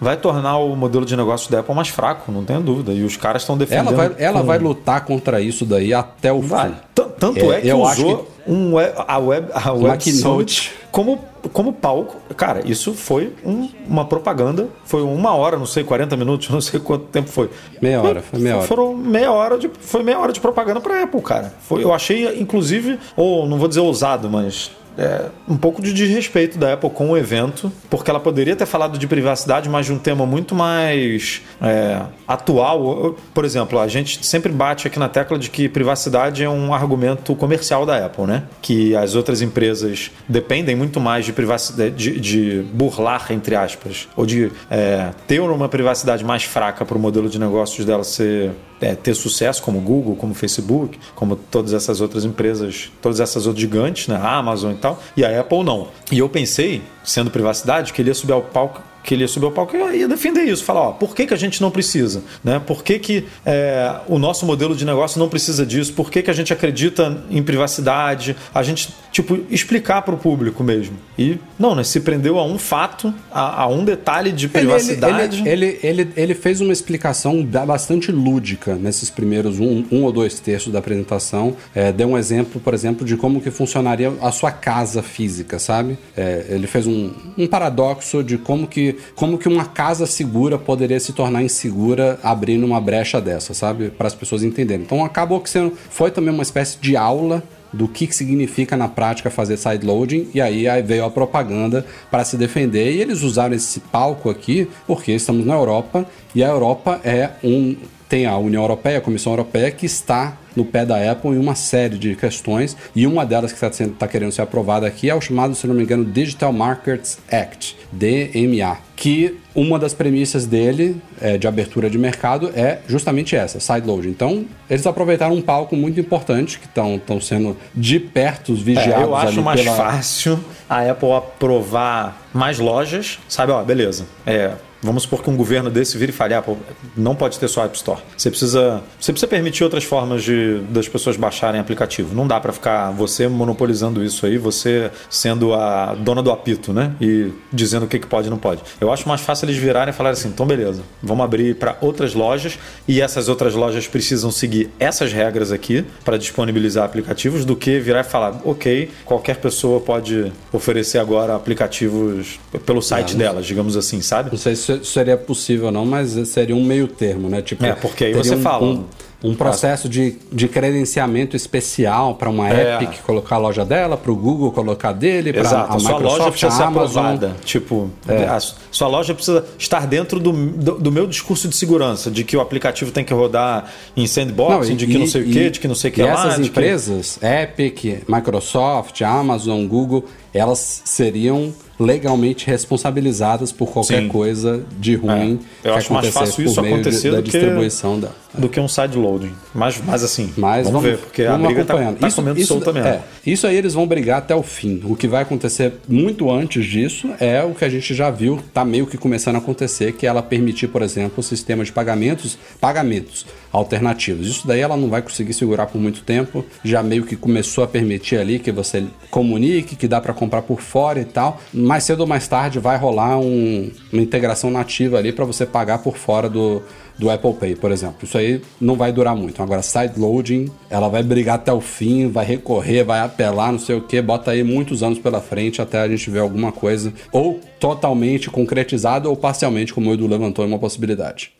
vai tornar o modelo de negócio da Apple mais fraco, não tenho dúvida. E os caras estão defendendo. Ela vai, ela com... vai lutar contra isso daí até o fim. Tanto é, é que usou que... um web, a web, a web Summit como, como palco. Cara, isso foi um, uma propaganda. Foi uma hora, não sei, 40 minutos, *laughs* não sei quanto tempo foi. Meia hora, foi meia hora. Foram meia hora de, foi meia hora de propaganda para Apple, cara. Foi, eu achei, inclusive, ou não vou dizer ousado, mas é, um pouco de desrespeito da Apple com o evento, porque ela poderia ter falado de privacidade, mas de um tema muito mais é, atual. Por exemplo, a gente sempre bate aqui na tecla de que privacidade é um argumento comercial da Apple, né? Que as outras empresas dependem muito mais de privacidade, de, de burlar, entre aspas, ou de é, ter uma privacidade mais fraca para o modelo de negócios dela ser é, ter sucesso, como Google, como Facebook, como todas essas outras empresas, todas essas outras gigantes, né? A Amazon e tal, e a Apple não. E eu pensei, sendo privacidade, que ele ia subir ao palco que ele ia subir ao palco e ia defender isso, falar, ó, por que, que a gente não precisa? Né? Por que, que é, o nosso modelo de negócio não precisa disso? Por que, que a gente acredita em privacidade? A gente, tipo, explicar para o público mesmo. E não, né? Se prendeu a um fato, a, a um detalhe de privacidade. Ele, ele, ele, ele, ele fez uma explicação bastante lúdica nesses primeiros um, um ou dois terços da apresentação. É, deu um exemplo, por exemplo, de como que funcionaria a sua casa física, sabe? É, ele fez um, um paradoxo de como que como que uma casa segura poderia se tornar insegura abrindo uma brecha dessa, sabe? Para as pessoas entenderem. Então acabou que sendo, foi também uma espécie de aula do que, que significa na prática fazer sideloading e aí, aí veio a propaganda para se defender e eles usaram esse palco aqui porque estamos na Europa e a Europa é um tem a União Europeia, a Comissão Europeia que está no pé da Apple em uma série de questões, e uma delas que está tá querendo ser aprovada aqui é o chamado, se não me engano, Digital Markets Act, DMA, que uma das premissas dele é, de abertura de mercado é justamente essa, sideload. Então, eles aproveitaram um palco muito importante, que estão sendo de perto vigiados é, eu acho mais pela... fácil a Apple aprovar mais lojas, sabe? Ó, beleza. É, Vamos supor que um governo desse vire e fale, ah, pô, não pode ter só App Store. Você precisa, você precisa permitir outras formas de, das pessoas baixarem aplicativo. Não dá para ficar você monopolizando isso aí, você sendo a dona do apito, né? E dizendo o que, que pode e não pode. Eu acho mais fácil eles virarem e falarem assim, então beleza, vamos abrir para outras lojas e essas outras lojas precisam seguir essas regras aqui para disponibilizar aplicativos do que virar e falar, ok, qualquer pessoa pode oferecer agora aplicativos pelo site não, delas, digamos assim, sabe? Não sei se seria possível não, mas seria um meio termo, né? Tipo, é, porque aí você um, fala... Um, um processo de, de credenciamento especial para uma é. Epic colocar a loja dela, para o Google colocar dele, para a Microsoft, sua loja precisa ser aprovada. Tipo, é. a sua loja precisa estar dentro do, do, do, meu discurso de segurança, de que o aplicativo tem que rodar em sandbox, de que e, não sei e, o quê, de que não sei o que e lá. essas empresas, que... Epic, Microsoft, Amazon, Google, elas seriam legalmente responsabilizadas por qualquer Sim. coisa de ruim é. Eu acho mais fácil isso acontecer de, da distribuição que, da, do que um sideloading. Mas, mas assim, mas vamos, vamos ver, porque vamos a briga está tá comendo isso, solta mesmo. É, isso aí eles vão brigar até o fim. O que vai acontecer muito antes disso é o que a gente já viu, está meio que começando a acontecer, que é ela permitir, por exemplo, o sistema de pagamentos, pagamentos alternativos. Isso daí ela não vai conseguir segurar por muito tempo. Já meio que começou a permitir ali que você comunique, que dá para comprar por fora e tal. Mais cedo ou mais tarde vai rolar um, uma integração nativa ali para você pagar por fora do, do Apple Pay, por exemplo. Isso aí não vai durar muito. Agora, sideloading, ela vai brigar até o fim, vai recorrer, vai apelar, não sei o que, bota aí muitos anos pela frente até a gente ver alguma coisa ou totalmente concretizada ou parcialmente, como o Edu levantou, é uma possibilidade.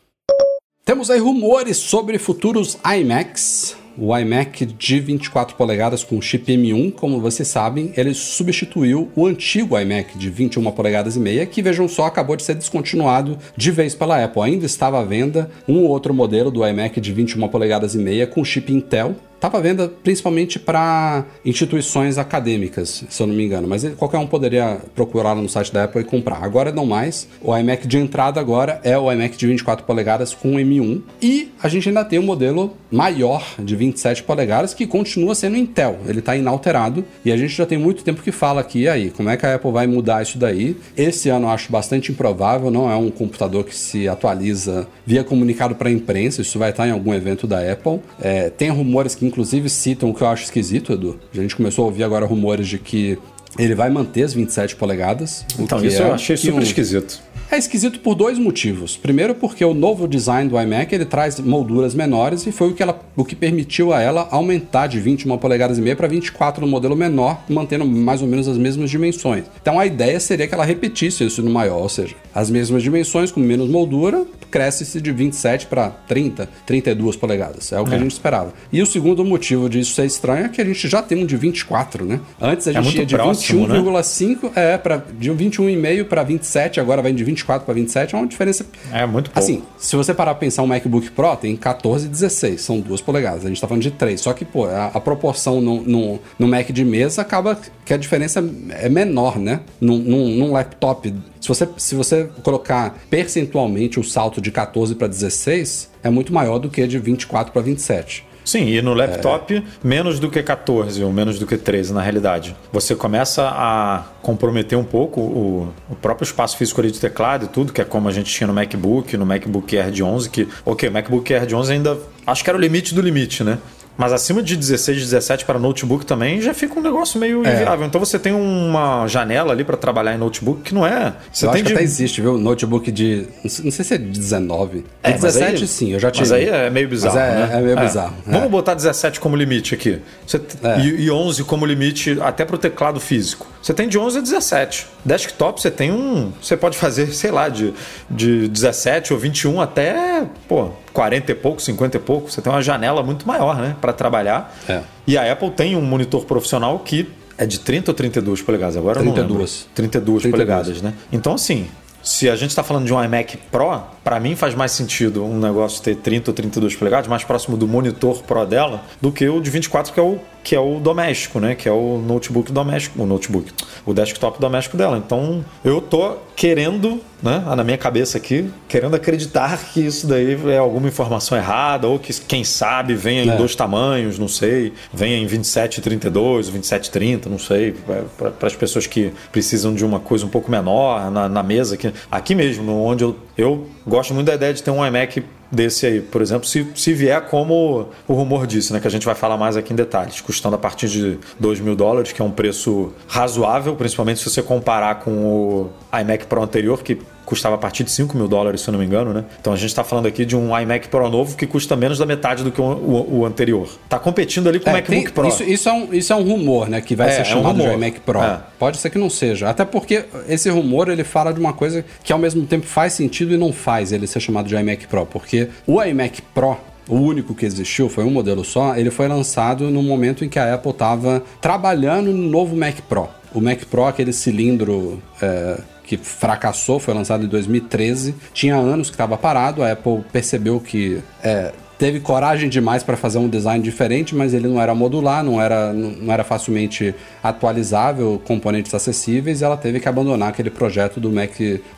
Temos aí rumores sobre futuros iMacs o iMac de 24 polegadas com chip M1, como vocês sabem, ele substituiu o antigo iMac de 21 polegadas e meia, que vejam só, acabou de ser descontinuado de vez pela Apple. Ainda estava à venda um outro modelo do iMac de 21 polegadas e meia com chip Intel, Estava à venda principalmente para instituições acadêmicas, se eu não me engano, mas qualquer um poderia procurar no site da Apple e comprar. Agora não mais. O iMac de entrada agora é o iMac de 24 polegadas com M1 e a gente ainda tem um modelo maior de 27 polegadas que continua sendo Intel. Ele está inalterado e a gente já tem muito tempo que fala aqui aí, como é que a Apple vai mudar isso daí? Esse ano eu acho bastante improvável, não é um computador que se atualiza via comunicado para a imprensa, isso vai estar em algum evento da Apple. É, tem rumores que inclusive citam o que eu acho esquisito, Edu. A gente começou a ouvir agora rumores de que ele vai manter as 27 polegadas. Então, isso é eu achei super um... esquisito. É esquisito por dois motivos. Primeiro, porque o novo design do iMac ele traz molduras menores e foi o que, ela, o que permitiu a ela aumentar de 21 polegadas e meia para 24 no modelo menor, mantendo mais ou menos as mesmas dimensões. Então a ideia seria que ela repetisse isso no maior, ou seja, as mesmas dimensões com menos moldura, cresce-se de 27 para 30, 32 polegadas. É o que é. a gente esperava. E o segundo motivo disso ser estranho é que a gente já tem um de 24, né? Antes a gente é ia de 21,5 né? é para de 21,5 para 27, agora vai de 20 24 para 27 é uma diferença. É muito pouco. Assim, se você parar pra pensar um MacBook Pro, tem 14 e 16, são duas polegadas. A gente tá falando de 3. Só que, pô, a, a proporção no, no, no, Mac de mesa acaba que a diferença é menor, né? Num, num, num laptop. Se você, se você colocar percentualmente o salto de 14 para 16, é muito maior do que de 24 para 27. Sim, e no laptop, é... menos do que 14 ou menos do que 13 na realidade. Você começa a comprometer um pouco o, o próprio espaço físico ali de teclado e tudo, que é como a gente tinha no MacBook, no MacBook Air de 11, que, ok, o MacBook Air de 11 ainda acho que era o limite do limite, né? Mas acima de 16, 17 para notebook também já fica um negócio meio é. inviável. Então você tem uma janela ali para trabalhar em notebook que não é. Você eu tem acho de... que até existe, viu? Notebook de. Não sei se é de 19. É, 17 aí, sim, eu já tive. Mas aí é meio bizarro. É, né? é meio é. bizarro. É. Vamos botar 17 como limite aqui. Você... É. E, e 11 como limite até para o teclado físico. Você tem de 11 a 17. Desktop você tem um. Você pode fazer, *laughs* sei lá, de, de 17 ou 21 até. Pô, 40 e pouco, 50 e pouco, você tem uma janela muito maior, né, para trabalhar. É. E a Apple tem um monitor profissional que é de 30 ou 32 polegadas? Agora 32. eu não lembro. 32, 32 polegadas, né? Então, assim, se a gente está falando de um iMac Pro, para mim faz mais sentido um negócio ter 30 ou 32 polegadas, mais próximo do monitor Pro dela, do que o de 24, que é o que é o doméstico, né? Que é o notebook doméstico, o notebook, o desktop doméstico dela. Então, eu tô querendo, né, na minha cabeça aqui, querendo acreditar que isso daí é alguma informação errada ou que quem sabe venha em é. dois tamanhos, não sei, venha em 27 32, 27 30, não sei, para as pessoas que precisam de uma coisa um pouco menor na, na mesa aqui, aqui mesmo, onde eu, eu gosto muito da ideia de ter um iMac desse aí, por exemplo, se, se vier como o rumor disse, né, que a gente vai falar mais aqui em detalhes, custando a partir de 2 mil dólares, que é um preço razoável, principalmente se você comparar com o iMac Pro anterior, que custava a partir de 5 mil dólares, se eu não me engano, né? Então a gente está falando aqui de um iMac Pro novo que custa menos da metade do que o, o, o anterior. Está competindo ali com é, o MacBook tem, Pro. Isso, isso, é um, isso é um rumor, né? Que vai é, ser chamado é um de iMac Pro. É. Pode ser que não seja. Até porque esse rumor ele fala de uma coisa que ao mesmo tempo faz sentido e não faz ele ser chamado de iMac Pro. Porque o iMac Pro o único que existiu, foi um modelo só, ele foi lançado no momento em que a Apple estava trabalhando no novo Mac Pro. O Mac Pro, aquele cilindro é, que fracassou, foi lançado em 2013. Tinha anos que estava parado, a Apple percebeu que é, teve coragem demais para fazer um design diferente, mas ele não era modular, não era, não era facilmente atualizável, componentes acessíveis, e ela teve que abandonar aquele projeto do Mac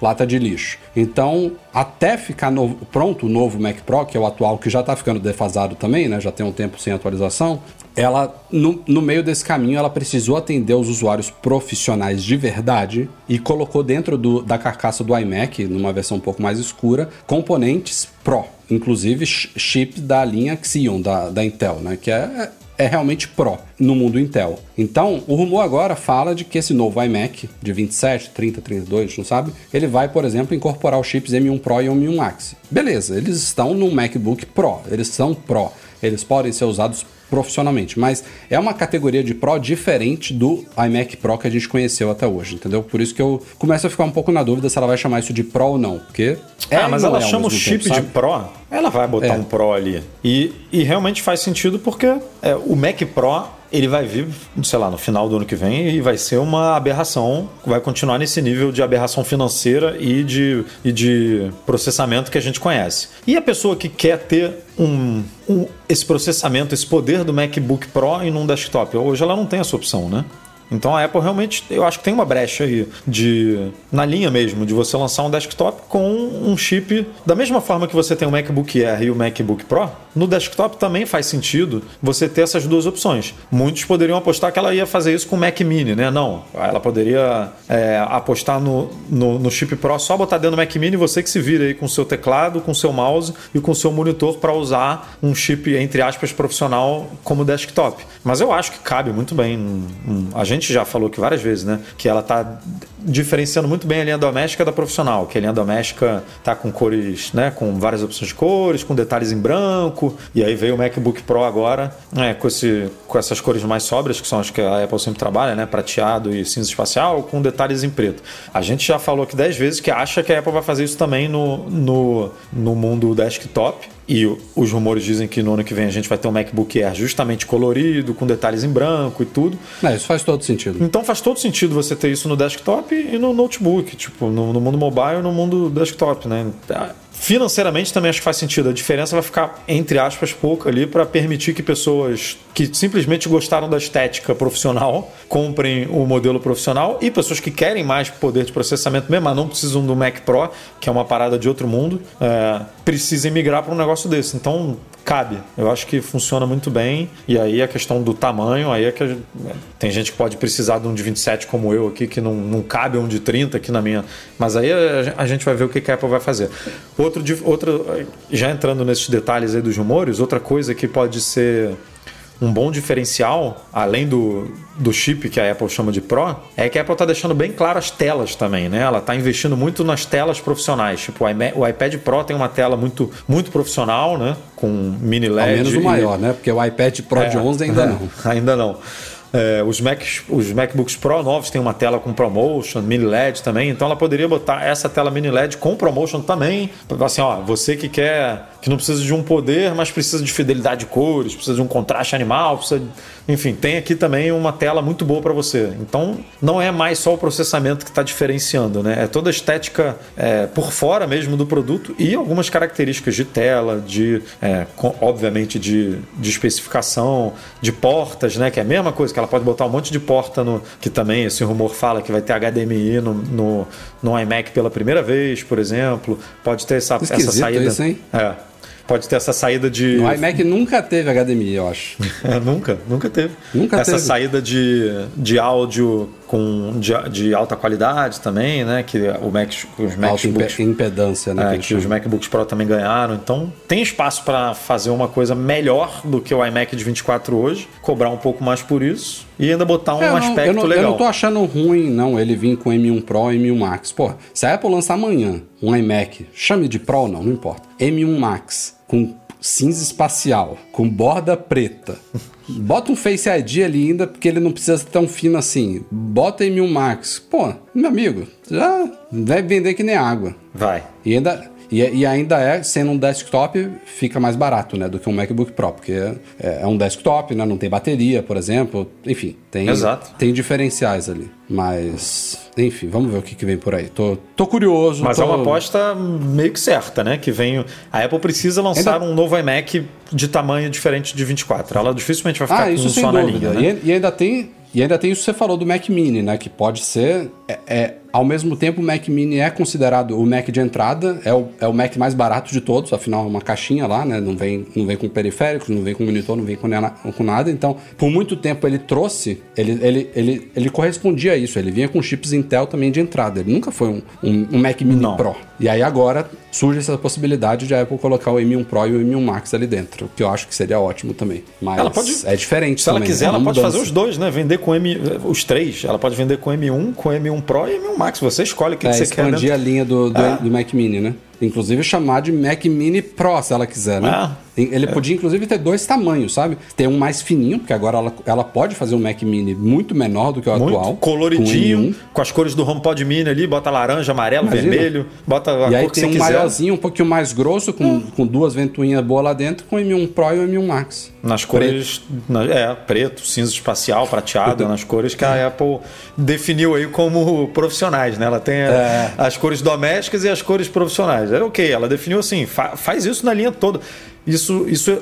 lata de lixo. Então, até ficar pronto o novo Mac Pro, que é o atual, que já está ficando defasado também, né? Já tem um tempo sem atualização, ela, no, no, meio desse caminho, ela precisou atender os usuários profissionais de verdade e colocou dentro do, da carcaça do iMac, numa versão um pouco mais escura, componentes Pro, inclusive chip da linha Xeon da, da Intel, né? Que é, é realmente Pro no mundo Intel. Então, o rumor agora fala de que esse novo iMac de 27, 30, 32, não sabe? Ele vai, por exemplo, incorporar os chips M1 Pro e M1 Max. Beleza, eles estão no MacBook Pro, eles são Pro. Eles podem ser usados profissionalmente. Mas é uma categoria de Pro diferente do iMac Pro que a gente conheceu até hoje, entendeu? Por isso que eu começo a ficar um pouco na dúvida se ela vai chamar isso de Pro ou não, porque... É ah, mas ela é chama o chip tempo, de? Pro, ela vai botar É. um Pro ali. E, e realmente faz sentido porque é, o Mac Pro ele vai vir, sei lá, no final do ano que vem e vai ser uma aberração, vai continuar nesse nível de aberração financeira e de, e de processamento que a gente conhece. E a pessoa que quer ter um, um- esse processamento, esse poder do MacBook Pro em um desktop, hoje ela não tem essa opção, né? Então a Apple realmente, eu acho que tem uma brecha aí de na linha mesmo de você lançar um desktop com um chip da mesma forma que você tem o MacBook Air e o MacBook Pro. No desktop também faz sentido você ter essas duas opções. Muitos poderiam apostar que ela ia fazer isso com o Mac Mini, né? Não, ela poderia é, apostar no, no, no chip Pro só botar dentro do Mac Mini você que se vira aí com seu teclado, com seu mouse e com seu monitor para usar um chip entre aspas profissional como desktop. Mas eu acho que cabe muito bem. A gente já falou que várias vezes, né? Que ela tá diferenciando muito bem a linha doméstica da profissional, que a linha doméstica tá com cores, né? Com várias opções de cores, com detalhes em branco. E aí veio o MacBook Pro agora, né? Com, esse, com essas cores mais sóbrias, que são as que a Apple sempre trabalha, né? Prateado e cinza espacial, com detalhes em preto. A gente já falou aqui 10 vezes que acha que a Apple vai fazer isso também no, no, no mundo desktop. E os rumores dizem que no ano que vem a gente vai ter um MacBook Air justamente colorido, com detalhes em branco e tudo. É, isso faz todo sentido. Então faz todo sentido você ter isso no desktop e no notebook, tipo, no, no mundo mobile e no mundo desktop, né? Financeiramente também acho que faz sentido. A diferença vai ficar, entre aspas, pouca ali para permitir que pessoas que simplesmente gostaram da estética profissional comprem o modelo profissional e pessoas que querem mais poder de processamento mesmo, mas não precisam do Mac Pro, que é uma parada de outro mundo, é, precisem migrar para um negócio desse. Então cabe. Eu acho que funciona muito bem. E aí a questão do tamanho, aí é que gente- tem gente que pode precisar de um de 27 como eu aqui, que não, não cabe um de 30 aqui na minha. Mas aí a, gente vai ver o que a Apple vai fazer. Outro, outra, já entrando nesses detalhes aí dos rumores, outra coisa que pode ser um bom diferencial, além do, do chip que a Apple chama de Pro, é que a Apple está deixando bem claro as telas também, né? Ela está investindo muito nas telas profissionais. Tipo, o iPad Pro tem uma tela muito, muito profissional, né? Com mini Ao LED. menos o e- maior, né? Porque o iPad Pro de é, 11 ainda é, não. Ainda não. É, os, Macs, os MacBooks Pro novos têm uma tela com ProMotion, mini LED também, então ela poderia botar essa tela mini LED com ProMotion também. Assim, ó, você que quer, que não precisa de um poder, mas precisa de fidelidade de cores, precisa de um contraste animal, precisa, de- enfim, tem aqui também uma tela muito boa para você. Então, não é mais só o processamento que está diferenciando, né? É toda a estética é, por fora mesmo do produto e algumas características de tela, de, é, com- obviamente, de, de especificação, de portas, né? Que é a mesma coisa, que ela pode botar um monte de porta no. Que também esse rumor fala que vai ter HDMI no, no, no iMac pela primeira vez, por exemplo. Pode ter essa, essa saída. isso, hein? É. Pode ter essa saída de. O iMac nunca teve HDMI, eu acho. *laughs* É, nunca, nunca teve. Nunca Essa teve. saída de, de áudio com de, de alta qualidade também, né? Que o Mac, os MacBooks, impe- impedância, né? é, que os. MacBooks Pro também ganharam. Então tem espaço para fazer uma coisa melhor do que o iMac de 24 hoje, cobrar um pouco mais por isso e ainda botar um É, eu não- aspecto eu não, legal. Eu não tô achando ruim, não, ele vir com M1 Pro e M1 Max. Pô, se a Apple lançar amanhã um iMac, chame de Pro ou não, não importa. M1 Max com cinza espacial, com borda preta. Bota um Face ID ali ainda, porque ele não precisa ser tão fino assim. Bota M1 Max. Pô, meu amigo, já vai vender que nem água. Vai. E ainda, e, e ainda é, sendo um desktop, fica mais barato, né? Do que um MacBook Pro, porque é, é um desktop, né? Não tem bateria, por exemplo. Enfim, tem, Exato. tem diferenciais ali. Mas, enfim, vamos ver o que, que vem por aí. Tô, tô curioso. Mas tô... é uma aposta meio que certa, né? Que vem. A Apple precisa lançar Ainda- um novo iMac de tamanho diferente de 24. Ela dificilmente vai ficar Ah, com isso um só na dúvida. linha. Né? e, e ainda tem. E ainda tem isso que você falou do Mac Mini, né? Que pode ser. É, é- ao mesmo tempo, o Mac Mini é considerado o Mac de entrada, é o, é o Mac mais barato de todos, afinal, é uma caixinha lá, né? Não vem, não vem com periféricos, não vem com monitor, não vem com, nada- com nada. Então, por muito tempo ele trouxe, ele, ele, ele, ele correspondia a isso. Ele vinha com chips Intel também de entrada. Ele nunca foi um, um, um Mac Mini Não. Pro. E aí agora surge essa possibilidade de a Apple colocar o M1 Pro e o M1 Max ali dentro, que eu acho que seria ótimo também. Mas Ela pode- é diferente Se ela também, quiser, é ela uma pode mudança. fazer os dois, né? Vender com M, os três. Ela pode vender com M1, com M1 Pro e M1 Max. Você escolhe o que, É, que você quer. expandir Dentro. a linha do, do, Ah. do Mac Mini, né? Inclusive chamar de Mac Mini Pro, se ela quiser, né? Ah, Ele podia, inclusive, ter dois tamanhos, sabe? Tem um mais fininho, porque agora ela, ela pode fazer um Mac Mini muito menor do que o Muito atual. coloridinho, com com, M1. as cores do HomePod Mini ali, bota laranja, amarelo, Imagina. vermelho, bota a E aí tem um quiser. maiorzinho, um pouquinho mais grosso, com, com duas ventoinhas boas lá dentro, com o M1 Pro e o M1 Max. Nas cores. na- é, preto, cinza espacial, prateado, nas cores que a Apple definiu aí como profissionais, né? Ela tem É. as cores domésticas e as cores profissionais. É ok, ela definiu assim, fa- faz isso na linha toda. Isso, isso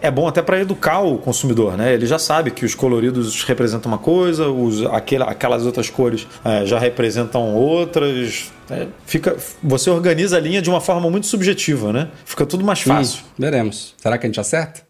é bom até para educar o consumidor, né? Ele já sabe que os coloridos representam uma coisa, os, aquela, aquelas outras cores é, já representam outras. É, fica, você organiza a linha de uma forma muito subjetiva, né? Fica tudo mais fácil. Hum, veremos. Será que a gente acerta?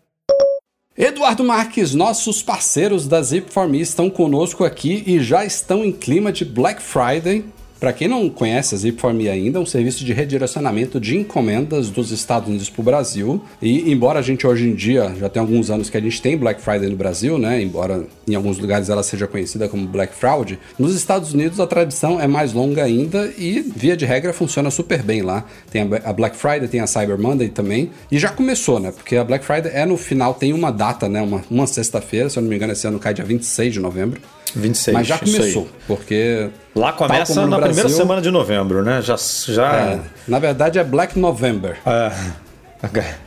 Eduardo Marques, nossos parceiros da Zip4Me estão conosco aqui e já estão em clima de Black Friday. Para quem não conhece a Zip4Me ainda, é um serviço de redirecionamento de encomendas dos Estados Unidos para o Brasil. E embora a gente hoje em dia, já tem alguns anos que a gente tem Black Friday no Brasil, né? Embora em alguns lugares ela seja conhecida como Black Fraud, nos Estados Unidos a tradição é mais longa ainda e, via de regra, funciona super bem lá. Tem a Black Friday, tem a Cyber Monday também. E já começou, né? Porque a Black Friday é no final, tem uma data, né? Uma, uma sexta-feira, se eu não me engano, esse ano cai dia 26 de novembro. 26, Mas já começou, porque. Lá começa na primeira Brasil, semana de novembro, né? Já. já... é, na verdade é Black November. É.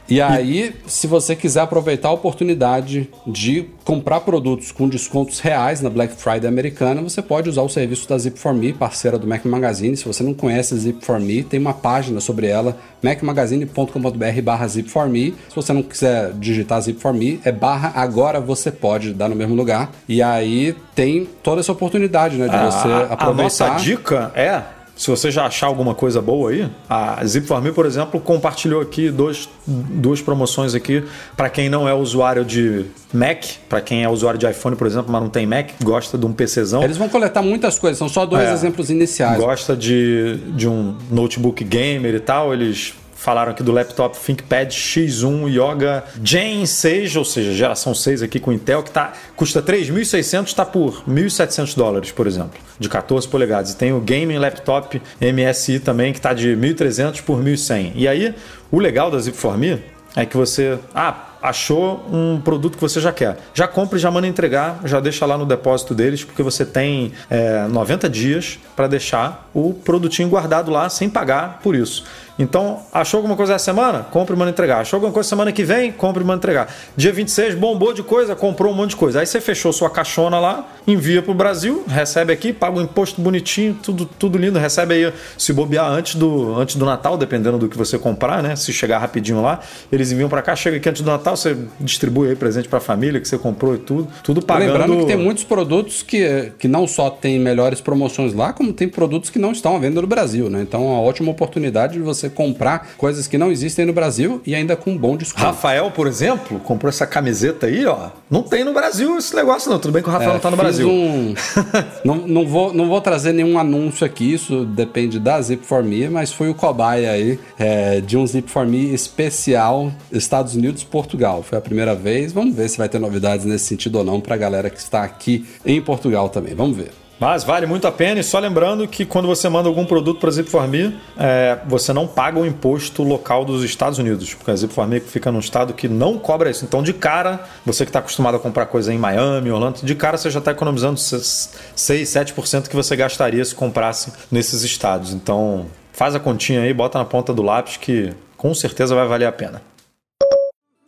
E aí, se você quiser aproveitar a oportunidade de comprar produtos com descontos reais na Black Friday americana, você pode usar o serviço da Zip4Me, parceira do Mac Magazine. Se você não conhece a Zip4Me, tem uma página sobre ela, macmagazine.com.br barra Zip4Me. Se você não quiser digitar Zip4Me, é barra agora você pode, dar no mesmo lugar. E aí tem toda essa oportunidade, né, de você a, a aproveitar. nossa dica é, se você já achar alguma coisa boa aí, a Zip4Me, por exemplo, compartilhou aqui dois, duas promoções aqui para quem não é usuário de Mac, para quem é usuário de iPhone, por exemplo, mas não tem Mac, gosta de um PCzão. Eles vão coletar muitas coisas, são só dois É. exemplos iniciais. gosta de, de um notebook gamer e tal, eles falaram aqui do laptop ThinkPad X1 Yoga Gen 6, ou seja, geração 6 aqui com Intel, que tá, custa 3.600, está por 1.700 dólares, por exemplo, de 14 polegadas. E tem o Gaming Laptop MSI também, que está de 1.300 por 1.100. E aí, o legal da Zip4Me é que você... Ah, achou um produto que você já quer. Já compra e já manda entregar, já deixa lá no depósito deles, porque você tem é, 90 dias para deixar o produtinho guardado lá sem pagar por isso. Então, achou alguma coisa essa semana? Compre e manda entregar. Achou alguma coisa semana que vem? Compre e manda entregar. Dia 26, bombou de coisa, comprou um monte de coisa. Aí você fechou sua caixona lá, envia pro Brasil, recebe aqui, paga o imposto bonitinho, tudo, tudo lindo, recebe aí, se bobear antes do, antes do Natal, dependendo do que você comprar, né? Se chegar rapidinho lá, eles enviam para cá, chega aqui antes do Natal, você distribui aí presente pra família que você comprou e tudo. Tudo pagando. Lembrando que tem muitos produtos que, que não só tem melhores promoções lá, como tem produtos que não estão à venda no Brasil, né? Então é uma ótima oportunidade de você comprar coisas que não existem no Brasil e ainda com um bom desconto. Rafael, por exemplo, comprou essa camiseta aí, ó. Não tem no Brasil esse negócio, não. Tudo bem que o Rafael É, não tá no Brasil. um- *laughs* não, não, vou, não vou trazer nenhum anúncio aqui, isso depende da Zip4Me, mas foi o cobaia aí é, de um Zip4Me especial Estados Unidos Portugal. Foi a primeira vez. Vamos ver se vai ter novidades nesse sentido ou não pra galera que está aqui em Portugal também. Vamos ver. Mas vale muito a pena e só lembrando que quando você manda algum produto para a Zip4Me, é, você não paga o imposto local dos Estados Unidos, porque a Zip4Me fica num estado que não cobra isso. Então, de cara, você que está acostumado a comprar coisa em Miami, Orlando, de cara você já está economizando 6, 7% que você gastaria se comprasse nesses estados. Então, faz a continha aí, bota na ponta do lápis que com certeza vai valer a pena.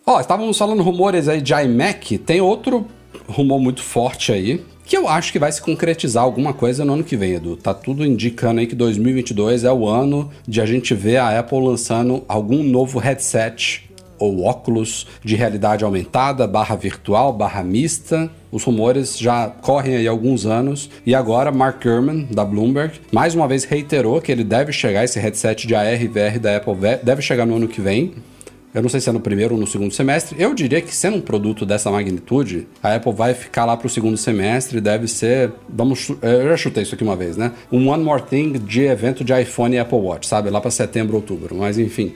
Ó, estávamos falando rumores aí de iMac, tem outro rumor muito forte aí, que eu acho que vai se concretizar alguma coisa no ano que vem, Edu. Tá tudo indicando aí que 2022 é o ano de a gente ver a Apple lançando algum novo headset ou óculos de realidade aumentada, barra virtual, barra mista. Os rumores já correm aí há alguns anos e agora Mark Gurman, da Bloomberg, mais uma vez reiterou que ele deve chegar, esse headset de AR e VR da Apple deve chegar no ano que vem. Eu não sei se é no primeiro ou no segundo semestre. Eu diria que sendo um produto dessa magnitude, a Apple vai ficar lá para o segundo semestre. Deve ser. Vamos, chu- eu já chutei isso aqui uma vez, né? Um One More Thing de evento de iPhone e Apple Watch, sabe? Lá para setembro, outubro. Mas enfim.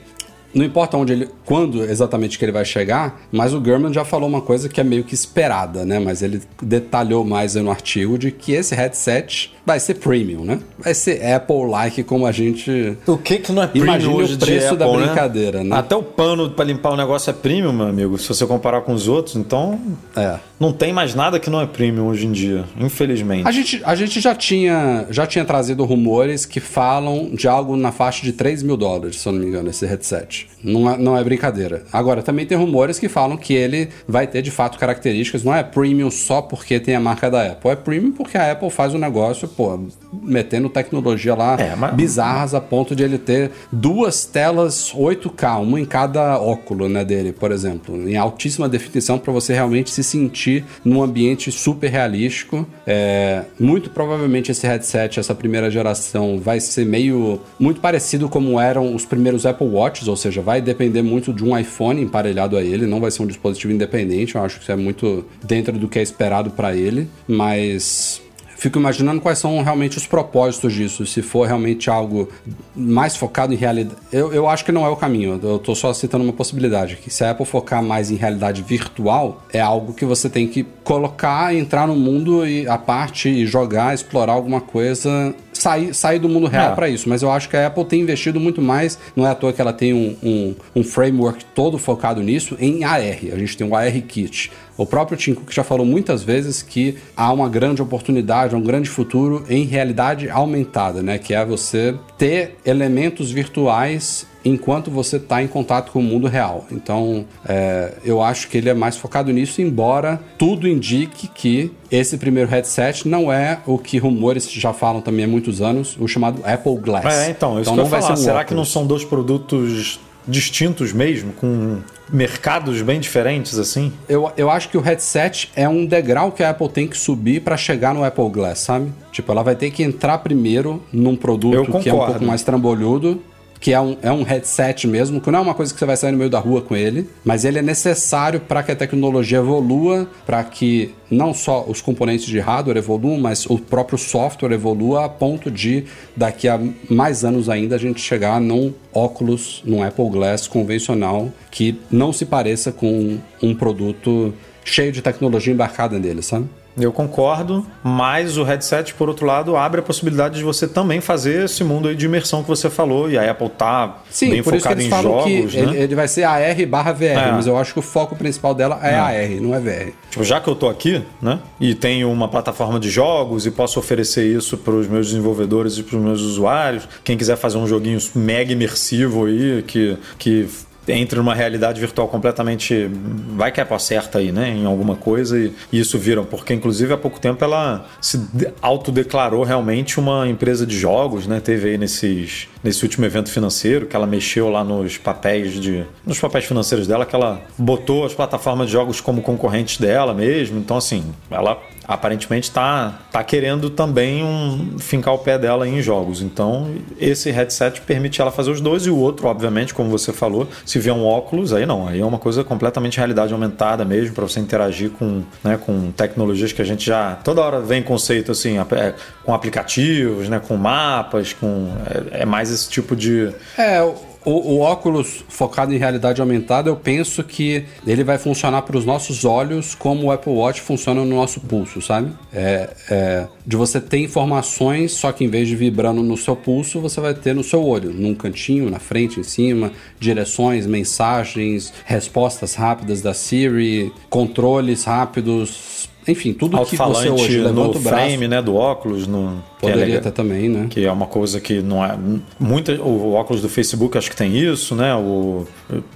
Não importa onde ele, quando exatamente que ele vai chegar, mas o Gurman já falou uma coisa que é meio que esperada, né? Mas ele detalhou mais no artigo de que esse headset vai ser premium, né? Vai ser Apple-like como a gente. O que que não é premium Imagine hoje o preço de da Apple, brincadeira, né? Até o pano pra limpar o negócio é premium, meu amigo, se você comparar com os outros. Então, É. não tem mais nada que não é premium hoje em dia, infelizmente. A gente, a gente já, tinha, já tinha trazido rumores que falam de algo na faixa de 3 mil dólares, se eu não me engano, esse headset. Não é, não é brincadeira. Agora, também tem rumores que falam que ele vai ter de fato características, não é premium só porque tem a marca da Apple, é premium porque a Apple faz um negócio, pô, metendo tecnologia lá É, mas- bizarras a ponto de ele ter duas telas 8K, uma em cada óculo né, dele, por exemplo, em altíssima definição para você realmente se sentir num ambiente super realístico. É, muito provavelmente esse headset, essa primeira geração, vai ser meio muito parecido como eram os primeiros Apple Watches, ou seja, vai depender muito de um iPhone emparelhado a ele, não vai ser um dispositivo independente. Eu acho que isso é muito dentro do que é esperado para ele, mas Fico imaginando quais são realmente os propósitos disso, se for realmente algo mais focado em realidade. Eu, eu acho que não é o caminho, eu tô só citando uma possibilidade aqui. Se a Apple focar mais em realidade virtual, é algo que você tem que colocar, entrar no mundo e a parte e jogar, explorar alguma coisa. Sair, sair do mundo real É. para isso, mas eu acho que a Apple tem investido muito mais. Não é à toa que ela tem um, um, um framework todo focado nisso em AR. A gente tem o AR Kit. O próprio Tim Cook já falou muitas vezes que há uma grande oportunidade, um grande futuro em realidade aumentada, né? Que é você ter elementos virtuais enquanto você está em contato com o mundo real. Então, é, eu acho que ele é mais focado nisso, embora tudo indique que esse primeiro headset não é o que rumores já falam também há muitos anos, o chamado Apple Glass. É, então, isso que eu ia falar. Será que não são dois produtos distintos mesmo, com mercados bem diferentes assim? Eu, eu acho que o headset é um degrau que a Apple tem que subir para chegar no Apple Glass, sabe? Tipo, ela vai ter que entrar primeiro num produto que é um pouco mais trambolhudo, que é um, é um headset mesmo, que não é uma coisa que você vai sair no meio da rua com ele, mas ele é necessário para que a tecnologia evolua, para que não só os componentes de hardware evoluam, mas o próprio software evolua a ponto de daqui a mais anos ainda a gente chegar num óculos, num Apple Glass convencional que não se pareça com um produto cheio de tecnologia embarcada nele, sabe? Eu concordo, mas o headset, por outro lado, abre a possibilidade de você também fazer esse mundo aí de imersão que você falou, e a Apple tá Sim, bem focada em jogos, né? ele, ele vai ser AR barra VR, É. mas eu acho que o foco principal dela é AR, não é VR. Tipo, já que eu tô aqui, né, e tenho uma plataforma de jogos e posso oferecer isso para os meus desenvolvedores e para os meus usuários, quem quiser fazer um joguinho mega imersivo aí, que, que entre numa realidade virtual completamente. Vai que é acerta aí, né? Em alguma coisa e, e isso viram. Porque, inclusive, há pouco tempo ela se de- autodeclarou realmente uma empresa de jogos, né? Teve aí nesses, nesse último evento financeiro que ela mexeu lá nos papéis de. nos papéis financeiros dela, que ela botou as plataformas de jogos como concorrentes dela mesmo. Então, assim, ela aparentemente está tá querendo também um, fincar o pé dela em jogos. Então, esse headset permite ela fazer os dois e o outro, obviamente, como você falou, se vier um óculos, aí não, aí é uma coisa completamente realidade aumentada mesmo para você interagir com, né, com tecnologias que a gente já toda hora vem conceito assim, é, com aplicativos, né, com mapas, com é, é mais esse tipo de É, o, o óculos focado em realidade aumentada, eu penso que ele vai funcionar para os nossos olhos como o Apple Watch funciona no nosso pulso, sabe? É, é, de você ter informações, só que em vez de vibrando no seu pulso, você vai ter no seu olho, num cantinho, na frente, em cima, direções, mensagens, respostas rápidas da Siri, controles rápidos, enfim, tudo que você hoje no levanta o braço. frame, né, do óculos, no que é Poderia ter também, né? que é uma coisa que não é muita o óculos do Facebook acho que tem isso né o,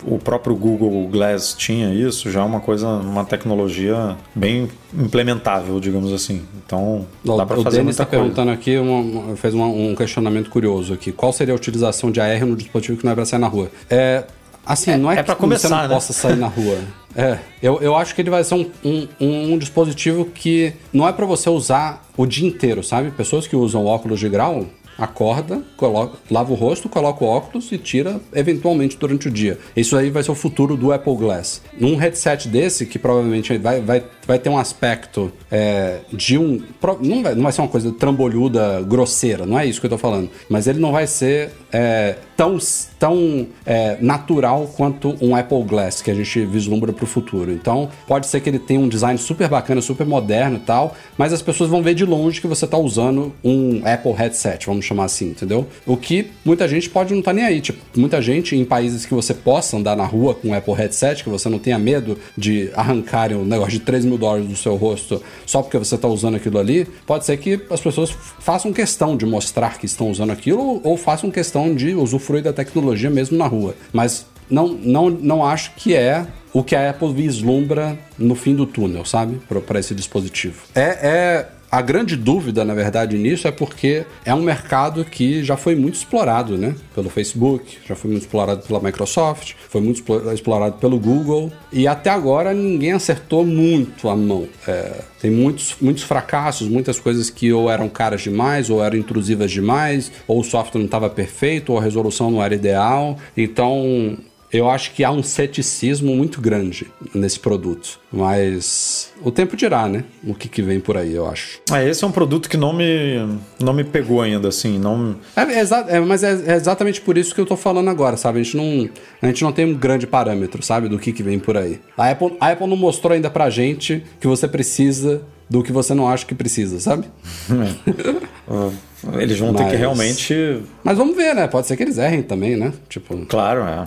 o próprio Google Glass tinha isso já é uma coisa uma tecnologia bem implementável digamos assim então O, dá para fazer Denis muita está coisa perguntando aqui, uma- fez uma- um questionamento curioso aqui. Qual seria a utilização de AR no dispositivo que não é para sair na rua? É, assim, não é, é que pra você começar, não né? possa sair na *laughs* rua. É, eu, eu acho que ele vai ser um, um, um- dispositivo que não é para você usar o dia inteiro, sabe? Pessoas que usam óculos de grau, acorda, coloca, lava o rosto, coloca o óculos e tira eventualmente durante o dia. Isso aí vai ser o futuro do Apple Glass. Num headset desse, que provavelmente vai, vai vai ter um aspecto é, de um. Não vai, não vai ser uma coisa trambolhuda, grosseira, não é isso que eu tô falando. Mas ele não vai ser é, tão, tão é, natural quanto um Apple Glass que a gente vislumbra pro futuro. Então, pode ser que ele tenha um design super bacana, super moderno e tal, mas as pessoas vão ver de longe que você tá usando um Apple headset, vamos chamar assim, entendeu? O que muita gente pode não estar nem aí. Tipo, muita gente em países que você possa andar na rua com um Apple headset, que você não tenha medo de arrancarem um negócio de 3 mil dólares do seu rosto só porque você tá usando aquilo ali, pode ser que as pessoas façam questão de mostrar que estão usando aquilo ou façam questão de usufruir da tecnologia mesmo na rua. Mas não, não, não acho que é o que a Apple vislumbra no fim do túnel, sabe? Para esse dispositivo. É, é a grande dúvida, na verdade, nisso é porque é um mercado que já foi muito explorado, né? Pelo Facebook, já foi muito explorado pela Microsoft, foi muito explo- explorado pelo Google e até agora ninguém acertou muito a mão. É, tem muitos, muitos fracassos, muitas coisas que ou eram caras demais, ou eram intrusivas demais, ou o software não estava perfeito, ou a resolução não era ideal. Então, eu acho que há um ceticismo muito grande nesse produto. Mas o tempo dirá, né? O que, que vem por aí, eu acho. É, esse é um produto que não me, não me pegou ainda, assim. Não, É, é é, mas é, é exatamente por isso que eu tô falando agora, sabe? A gente não, a gente não tem um grande parâmetro, sabe? Do que, que vem por aí. A Apple, a Apple não mostrou ainda pra gente que você precisa do que você não acha que precisa, sabe? *laughs* eles vão ter que Mas- realmente. Mas vamos ver, né? Pode ser que eles errem também, né? Tipo, Claro, é.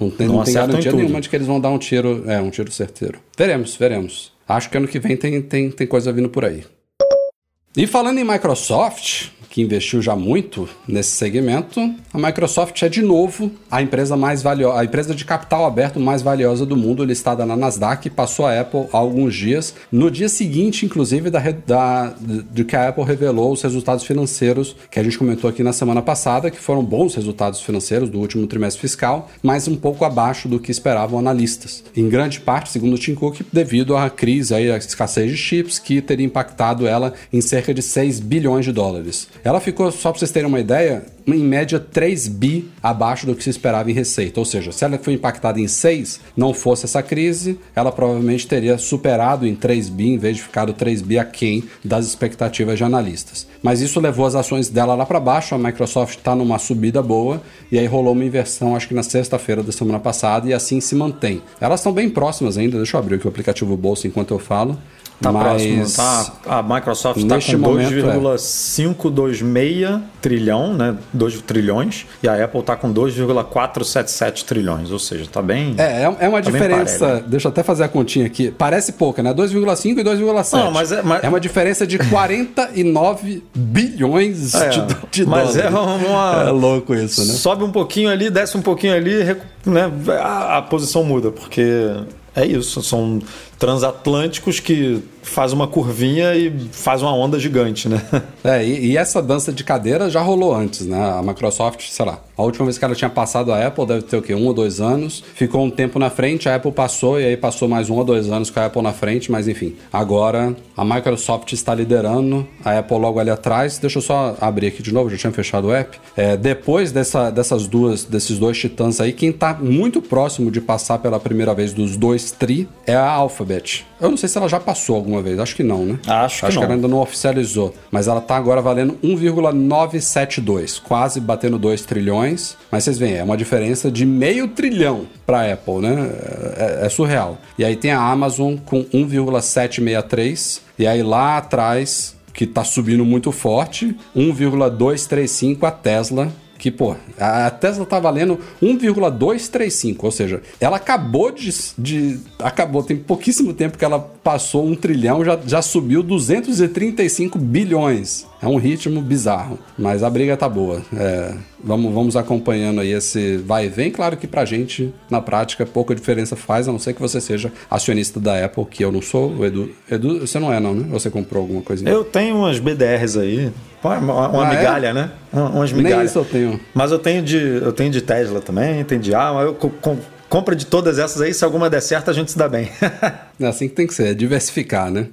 Não tem, Não não tem garantia nenhuma de que eles vão dar um tiro, é, um tiro certeiro. Veremos, veremos. Acho que ano que vem tem, tem, tem coisa vindo por aí. E falando em Microsoft, que investiu já muito nesse segmento, a Microsoft é de novo a empresa mais valiosa, a empresa de capital aberto mais valiosa do mundo, listada na Nasdaq, passou a Apple há alguns dias. No dia seguinte, inclusive, da, da, de que a Apple revelou os resultados financeiros que a gente comentou aqui na semana passada, que foram bons resultados financeiros do último trimestre fiscal, mas um pouco abaixo do que esperavam analistas. Em grande parte, segundo o Tim Cook, devido à crise, aí, à escassez de chips, que teria impactado ela em cerca de 6 bilhões de dólares. Ela ficou, só para vocês terem uma ideia, em média 3 bi abaixo do que se esperava em receita. Ou seja, se ela foi impactada em 6, não fosse essa crise, ela provavelmente teria superado em 3 bi, em vez de ficado 3 bi aquém das expectativas de analistas. Mas isso levou as ações dela lá para baixo, a Microsoft está numa subida boa, e aí rolou uma inversão, acho que na sexta-feira da semana passada, e assim se mantém. Elas estão bem próximas ainda, deixa eu abrir aqui o aplicativo Bolsa enquanto eu falo. Tá mas... próximo, tá? A Microsoft está Neste com momento, é. 2,526 trilhão, né? 2 trilhões, e a Apple está com 2,477 trilhões, ou seja, tá bem. É, é- é uma Tá diferença. Deixa eu até fazer a continha aqui. Parece pouca, né? 2,5 e 2,7. Não, mas é- mas- uma diferença de 49 bilhões É, de, de mas dólares. é uma- É louco isso, né? Sobe um pouquinho ali, desce um pouquinho ali, né? a, a posição muda, porque é isso, são transatlânticos que faz uma curvinha e faz uma onda gigante, né? *laughs* É, e, e essa dança de cadeira já rolou antes, né? A Microsoft, sei lá, a última vez que ela tinha passado a Apple deve ter o quê? Um ou dois anos. Ficou um tempo na frente, a Apple passou e aí passou mais um ou dois anos com a Apple na frente, mas enfim. Agora a Microsoft está liderando, a Apple logo ali atrás. Deixa eu só abrir aqui de novo, já tinha fechado o app. É, depois dessa, dessas duas, desses dois titãs aí, quem tá muito próximo de passar pela primeira vez dos dois tri é a Alphabet. Eu não sei se ela já passou alguma vez, acho que não, né? Acho que acho não. que ela ainda não oficializou, mas ela tá agora valendo 1,972, quase batendo 2 trilhões. Mas vocês veem, é uma diferença de meio trilhão para Apple, né? É, é surreal. E aí tem a Amazon com 1,763 e aí lá atrás que tá subindo muito forte, 1,235 a Tesla que, pô, a Tesla tá valendo 1,235, ou seja, ela acabou de, de. Acabou, tem pouquíssimo tempo que ela passou um trilhão, já, já subiu 235 bilhões. É um ritmo bizarro, mas a briga tá boa. É, vamos, vamos acompanhando aí esse vai e vem. Claro que pra gente, na prática, pouca diferença faz, a não ser que você seja acionista da Apple, que eu não sou. O Edu, Edu você não é, não, né? Você comprou alguma coisinha? Eu tenho umas BDRs aí, uma, uma- uma Ah, é? migalha, né? Uma- Umas Nem migalhas. isso eu tenho. Mas eu tenho de, eu tenho de Tesla também, tenho de Alma, eu co- com- compra de todas essas aí, se alguma der certo, a gente se dá bem. *laughs* É assim que tem que ser, é diversificar, né?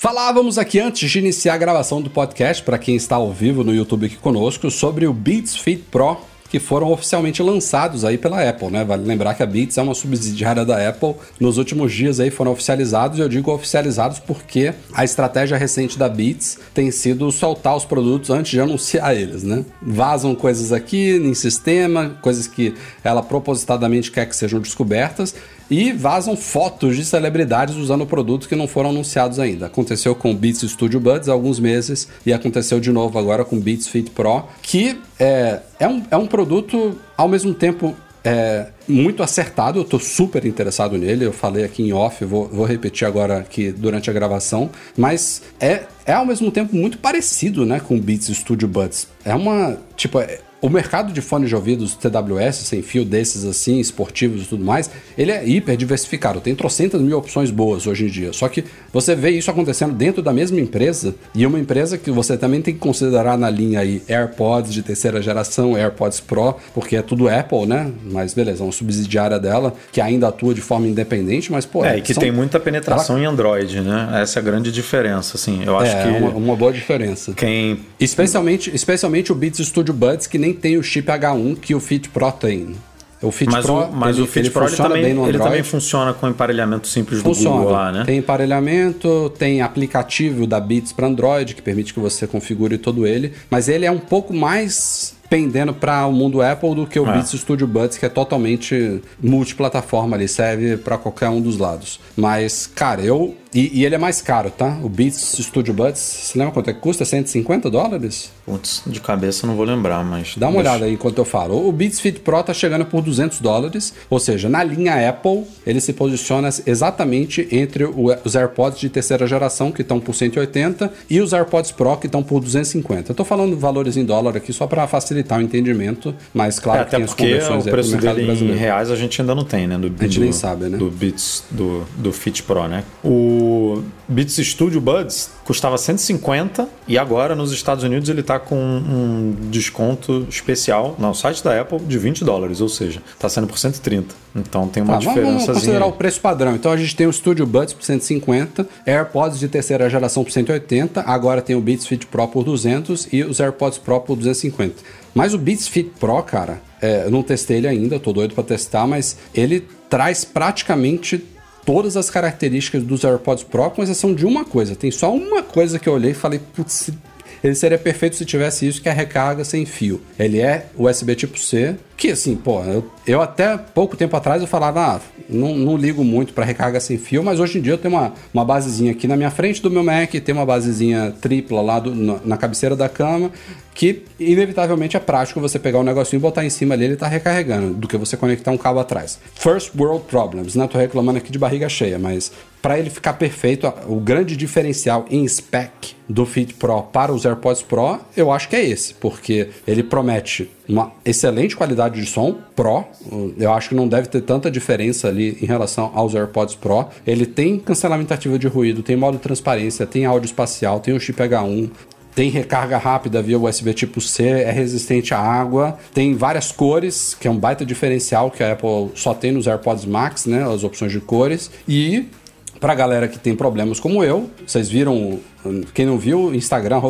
Falávamos aqui antes de iniciar a gravação do podcast, para quem está ao vivo no YouTube aqui conosco, sobre o Beats Fit Pro, que foram oficialmente lançados aí pela Apple, né? Vale lembrar que a Beats é uma subsidiária da Apple. Nos últimos dias aí foram oficializados, e eu digo oficializados porque a estratégia recente da Beats tem sido soltar os produtos antes de anunciar eles, né? Vazam coisas aqui em sistema, coisas que ela propositadamente quer que sejam descobertas, e vazam fotos de celebridades usando produtos que não foram anunciados ainda. Aconteceu com o Beats Studio Buds há alguns meses e aconteceu de novo agora com o Beats Fit Pro, que é, é, um, é um produto ao mesmo tempo é muito acertado, eu tô super interessado nele. Eu falei aqui em off, vou, vou repetir agora aqui durante a gravação, mas é, é ao mesmo tempo muito parecido, né, com o Beats Studio Buds. É uma, tipo, é, o mercado de fones de ouvidos TWS, sem fio desses assim, esportivos e tudo mais, ele é hiper diversificado. Tem trocentas mil opções boas hoje em dia. Só que você vê isso acontecendo dentro da mesma empresa e uma empresa que você também tem que considerar na linha aí AirPods de terceira geração, AirPods Pro, porque é tudo Apple, né? Mas beleza, é uma subsidiária dela que ainda atua de forma independente, mas pô. É, e que são... tem muita penetração Ela... em Android, né? Essa é a grande diferença, assim. Eu acho é, que. É uma, uma boa diferença. Quem. Especialmente, especialmente o Beats Studio Buds, que nem nem tem o chip H1 que o Fit Pro tem. O Fit mas Pro, o, mas ele, o Fit ele Pro ele também, bem no ele Android. também funciona com emparelhamento simples Funciona. do Google lá, né? Tem emparelhamento, tem aplicativo da Beats para Android que permite que você configure todo ele, mas ele é um pouco mais pendendo para o mundo Apple do que o É. Beats Studio Buds, que é totalmente multiplataforma ali, serve para qualquer um dos lados. Mas, cara, eu. E, e ele é mais caro, tá? O Beats Studio Buds, você lembra quanto é que custa? 150 dólares? Putz, de cabeça eu não vou lembrar, mas. Dá uma deixa- olhada aí enquanto eu falo. O Beats Fit Pro tá chegando por 200 dólares, ou seja, na linha Apple, ele se posiciona exatamente entre o- os AirPods de terceira geração, que estão por 180, e os AirPods Pro, que estão por 250. Eu tô falando valores em dólar aqui só para facilitar o entendimento, mas claro É, que tem as porque conversões o preço mercado dele em reais a gente ainda não tem, né? Do, A gente do- nem sabe, né? Do Beats, do, do Fit Pro, né? O Beats Studio Buds custava 150 e agora nos Estados Unidos ele tá com um desconto especial no site da Apple de 20 dólares, ou seja, tá sendo por 130. Então tem uma Tá, vamos- vamos diferença. considerar o preço padrão. Então a gente tem o Studio Buds por 150, AirPods de terceira geração por 180, agora tem o Beats Fit Pro por 200 e os AirPods Pro por 250. Mas o Beats Fit Pro, cara, é, eu não testei ele ainda, tô doido pra testar, mas ele traz praticamente todas as características dos AirPods Pro, com exceção de uma coisa. Tem só uma coisa que eu olhei e falei, putz, ele seria perfeito se tivesse isso, que é a recarga sem fio. Ele é USB tipo C, que assim, pô, eu, eu até pouco tempo atrás eu falava, ah, não, não ligo muito para recarga sem fio, mas hoje em dia eu tenho uma, uma basezinha aqui na minha frente do meu Mac, tem uma basezinha tripla lá do- na, na cabeceira da cama, que inevitavelmente é prático você pegar um negocinho e botar em cima dele e tá recarregando, do que você conectar um cabo atrás. First world problems, né? Tô reclamando aqui de barriga cheia, mas para ele ficar perfeito, o grande diferencial em spec do Fit Pro para os AirPods Pro, eu acho que é esse, porque ele promete uma excelente qualidade de som Pro. Eu acho que não deve ter tanta diferença ali em relação aos AirPods Pro. Ele tem cancelamento ativo de ruído, tem modo transparência, tem áudio espacial, tem o chip H1, tem recarga rápida via USB tipo C, é resistente à água, tem várias cores, que é um baita diferencial que a Apple só tem nos AirPods Max, né? As opções de cores. E pra galera que tem problemas como eu, vocês viram, quem não viu, Instagram,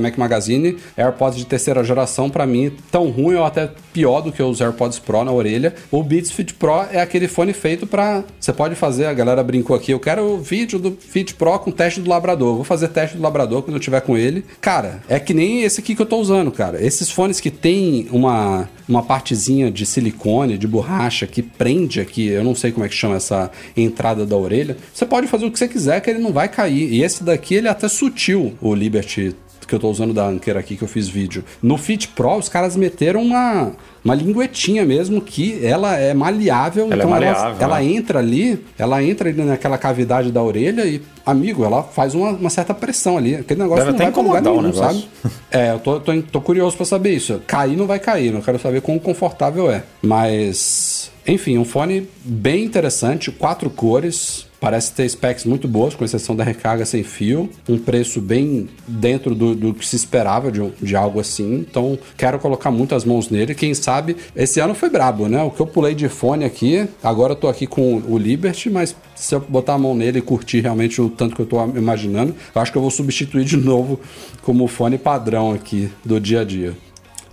Mac Magazine, AirPods de terceira geração, pra mim, tão ruim ou até pior do que os AirPods Pro na orelha. O Beats Fit Pro é aquele fone feito pra. Você pode fazer, a galera brincou aqui, eu quero o vídeo do Fit Pro com teste do labrador. Vou fazer teste do labrador quando eu tiver com ele. Cara, é que nem esse aqui que eu tô usando, cara. Esses fones que tem uma, uma partezinha de silicone, de borracha, que prende aqui, eu não sei como é que chama essa entrada da orelha. Você pode fazer o que você quiser, que ele não vai cair. E esse daqui, ele é até sutil, o Liberty que eu tô usando da Anker aqui, que eu fiz vídeo. No Fit Pro, os caras meteram uma, uma linguetinha mesmo, que ela é maleável. Ela é então maleável, ela, ela né? entra ali, ela entra ali naquela cavidade da orelha e, amigo, ela faz uma, uma certa pressão ali. Aquele negócio Deve não vai pra lugar nenhum, sabe? *laughs* É, eu tô, tô, tô curioso pra saber isso. Cair não vai cair, eu quero saber quão confortável é. Mas, enfim, um fone bem interessante, quatro cores. Parece ter specs muito boas, com exceção da recarga sem fio. Um preço bem dentro do, do que se esperava de, de algo assim. Então, quero colocar muitas mãos nele. Quem sabe, esse ano foi brabo, né? O que eu pulei de fone aqui, agora eu tô aqui com o Liberty, mas se eu botar a mão nele e curtir realmente o tanto que eu tô imaginando, eu acho que eu vou substituir de *laughs* novo como fone padrão aqui do dia a dia.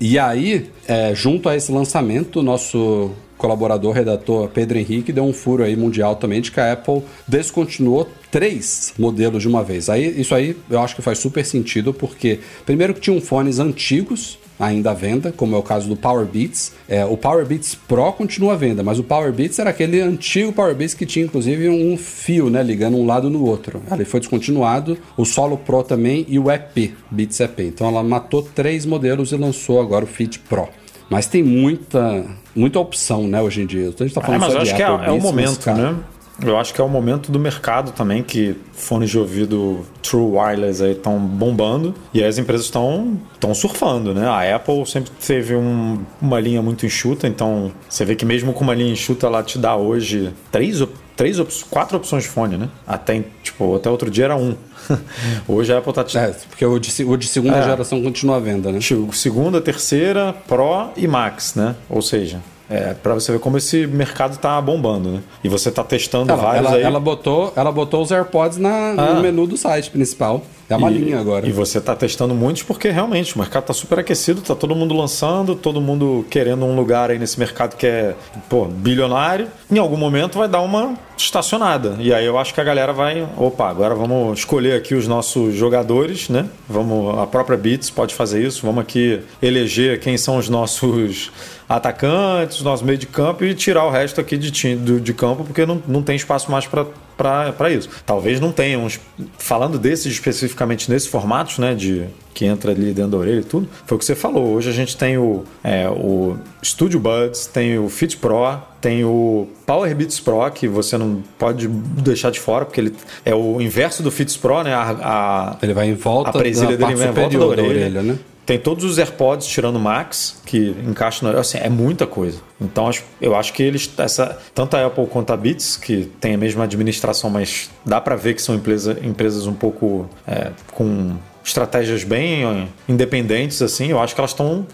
E aí, é, junto a esse lançamento, nosso colaborador, redator Pedro Henrique deu um furo aí mundial também de que a Apple descontinuou três modelos de uma vez. Aí isso aí eu acho que faz super sentido porque primeiro que tinham fones antigos ainda à venda, como é o caso do Power Beats. É, o Power Beats Pro continua à venda, mas o Power Beats era aquele antigo Power Beats que tinha inclusive um fio, né, ligando um lado no outro. Ele foi descontinuado, o Solo Pro também e o EP, Beats EP. Então ela matou três modelos e lançou agora o Fit Pro. Mas tem muita, muita opção, né, hoje em dia. A gente tá É, falando mas só eu acho que é, é o mas, momento, cara, né? Eu acho que é o momento do mercado também que fones de ouvido True Wireless aí estão bombando e as empresas estão estão surfando, né? A Apple sempre teve um- uma linha muito enxuta, então você vê que mesmo com uma linha enxuta ela te dá hoje três três quatro opções de fone, né? Até tipo até outro dia era um. *laughs* hoje a Apple tá É, porque o de, o de segunda É. geração continua à venda, né? Tipo, segunda, terceira, Pro e Max, né? Ou seja, é, para você ver como esse mercado tá bombando, né? E você tá testando Ela, vários ela, aí. ela botou, ela botou os AirPods na, Ah. no menu do site principal. É uma e, linha agora. E você tá testando muitos porque realmente o mercado tá super aquecido, tá todo mundo lançando, todo mundo querendo um lugar aí nesse mercado que é, pô, bilionário. Em algum momento vai dar uma estacionada. E aí eu acho que a galera vai, opa, agora vamos escolher aqui os nossos jogadores, né? Vamos, a própria Beats pode fazer isso. Vamos aqui eleger quem são os nossos atacantes, nosso meio de campo e tirar o resto aqui de, do- de campo porque não, não tem espaço mais para isso. Talvez não tenha uns. Falando desses especificamente nesses formatos, né? De que entra ali dentro da orelha e tudo, foi o que você falou. Hoje a gente tem o, é, o Studio Buds, tem o Fit Pro, tem o Power Beats Pro, que você não pode deixar de fora, porque ele é o inverso do Fit Pro, né? A, a, Ele vai em volta a presilha da dele vai em volta superior da orelha. né? Tem todos os AirPods tirando o Max, que encaixa no. Assim, é muita coisa. Então eu acho que eles. Essa, tanto a Apple quanto a Beats, que tem a mesma administração, mas dá para ver que são empresa, empresas um pouco é, com estratégias bem independentes, assim. Eu acho que elas estão.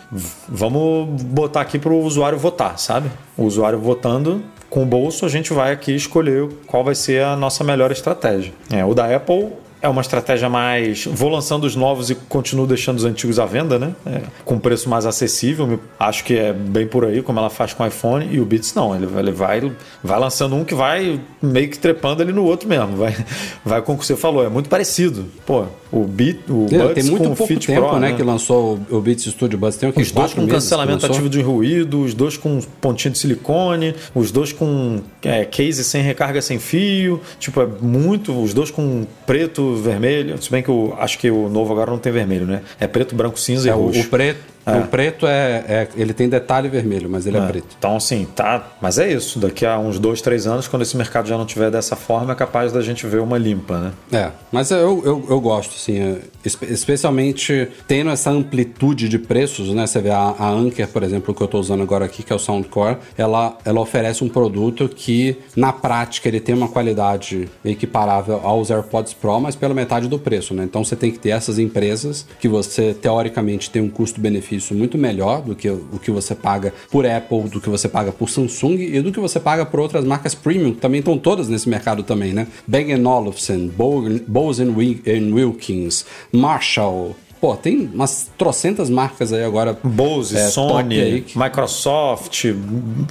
Vamos botar aqui para o usuário votar, sabe? O usuário votando. Com o bolso, a gente vai aqui escolher qual vai ser a nossa melhor estratégia. É, o da Apple é uma estratégia mais. Vou lançando os novos e continuo deixando os antigos à venda, né? É, com preço mais acessível. Acho que é bem por aí, como ela faz com o iPhone. E o Beats não. Ele, vai- ele vai, vai lançando um que vai meio que trepando ali no outro mesmo. Vai, *laughs* vai com o que você falou. É muito parecido. Pô, o Beat, o É, Buds tem muito com pouco Fit tempo, Pro, né, que lançou o, o Beats Studio Buds. Tem o que? os dois com cancelamento ativo de ruído, os dois com pontinho de silicone, os dois com é, case sem recarga sem fio. Tipo, é muito. Os dois com preto, vermelho. Se bem que eu acho que o novo agora não tem vermelho, né? É preto, branco, cinza É, e roxo. o preto, É. o preto é, é- Ele tem detalhe vermelho, mas ele é, É. preto. Então, assim, tá. Mas é isso. Daqui a uns dois, três anos, quando esse mercado já não tiver dessa forma, é capaz da gente ver uma limpa, né? É, mas eu, eu, eu gosto, assim, é, espe- especialmente tendo essa amplitude de preços, né? Você vê a, a Anker, por exemplo, que eu tô usando agora aqui, que é o Soundcore, ela, ela oferece um produto que, na prática, ele tem uma qualidade equiparável aos AirPods Pro, mas pela metade do preço, né? Então você tem que ter essas empresas que você, teoricamente, tem um custo-benefício muito melhor do que o que você paga por Apple, do que você paga por Samsung e do que você paga por outras marcas premium, que também estão todas nesse mercado também, né? Bang Olufsen, Bo- Bose Wilkins, Marshall. Pô, tem umas trocentas marcas aí agora. Bose, é, Sony, aí que- Microsoft,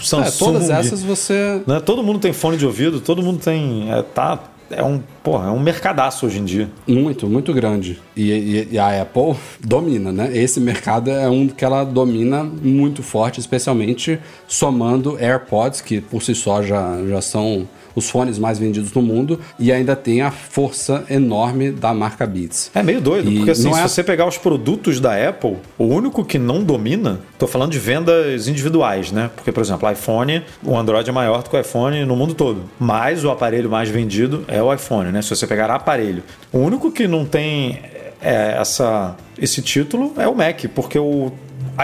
Samsung. É, todas essas você. Né? Todo mundo tem fone de ouvido, todo mundo tem. É, tá, é um, porra, é um mercadaço hoje em dia. Muito, muito grande. E, e- e a Apple domina, né? Esse mercado é um que ela domina muito forte, especialmente somando AirPods, que por si só já, já são os fones mais vendidos no mundo, e ainda tem a força enorme da marca Beats. É meio doido, E porque assim, não se é- você pegar os produtos da Apple, o único que não domina, tô falando de vendas individuais, né? Porque, por exemplo, iPhone, o Android é maior do que o iPhone no mundo todo. Mas o aparelho mais vendido é o iPhone, né? Se você pegar aparelho. O único que não tem é, essa, esse título é o Mac, porque o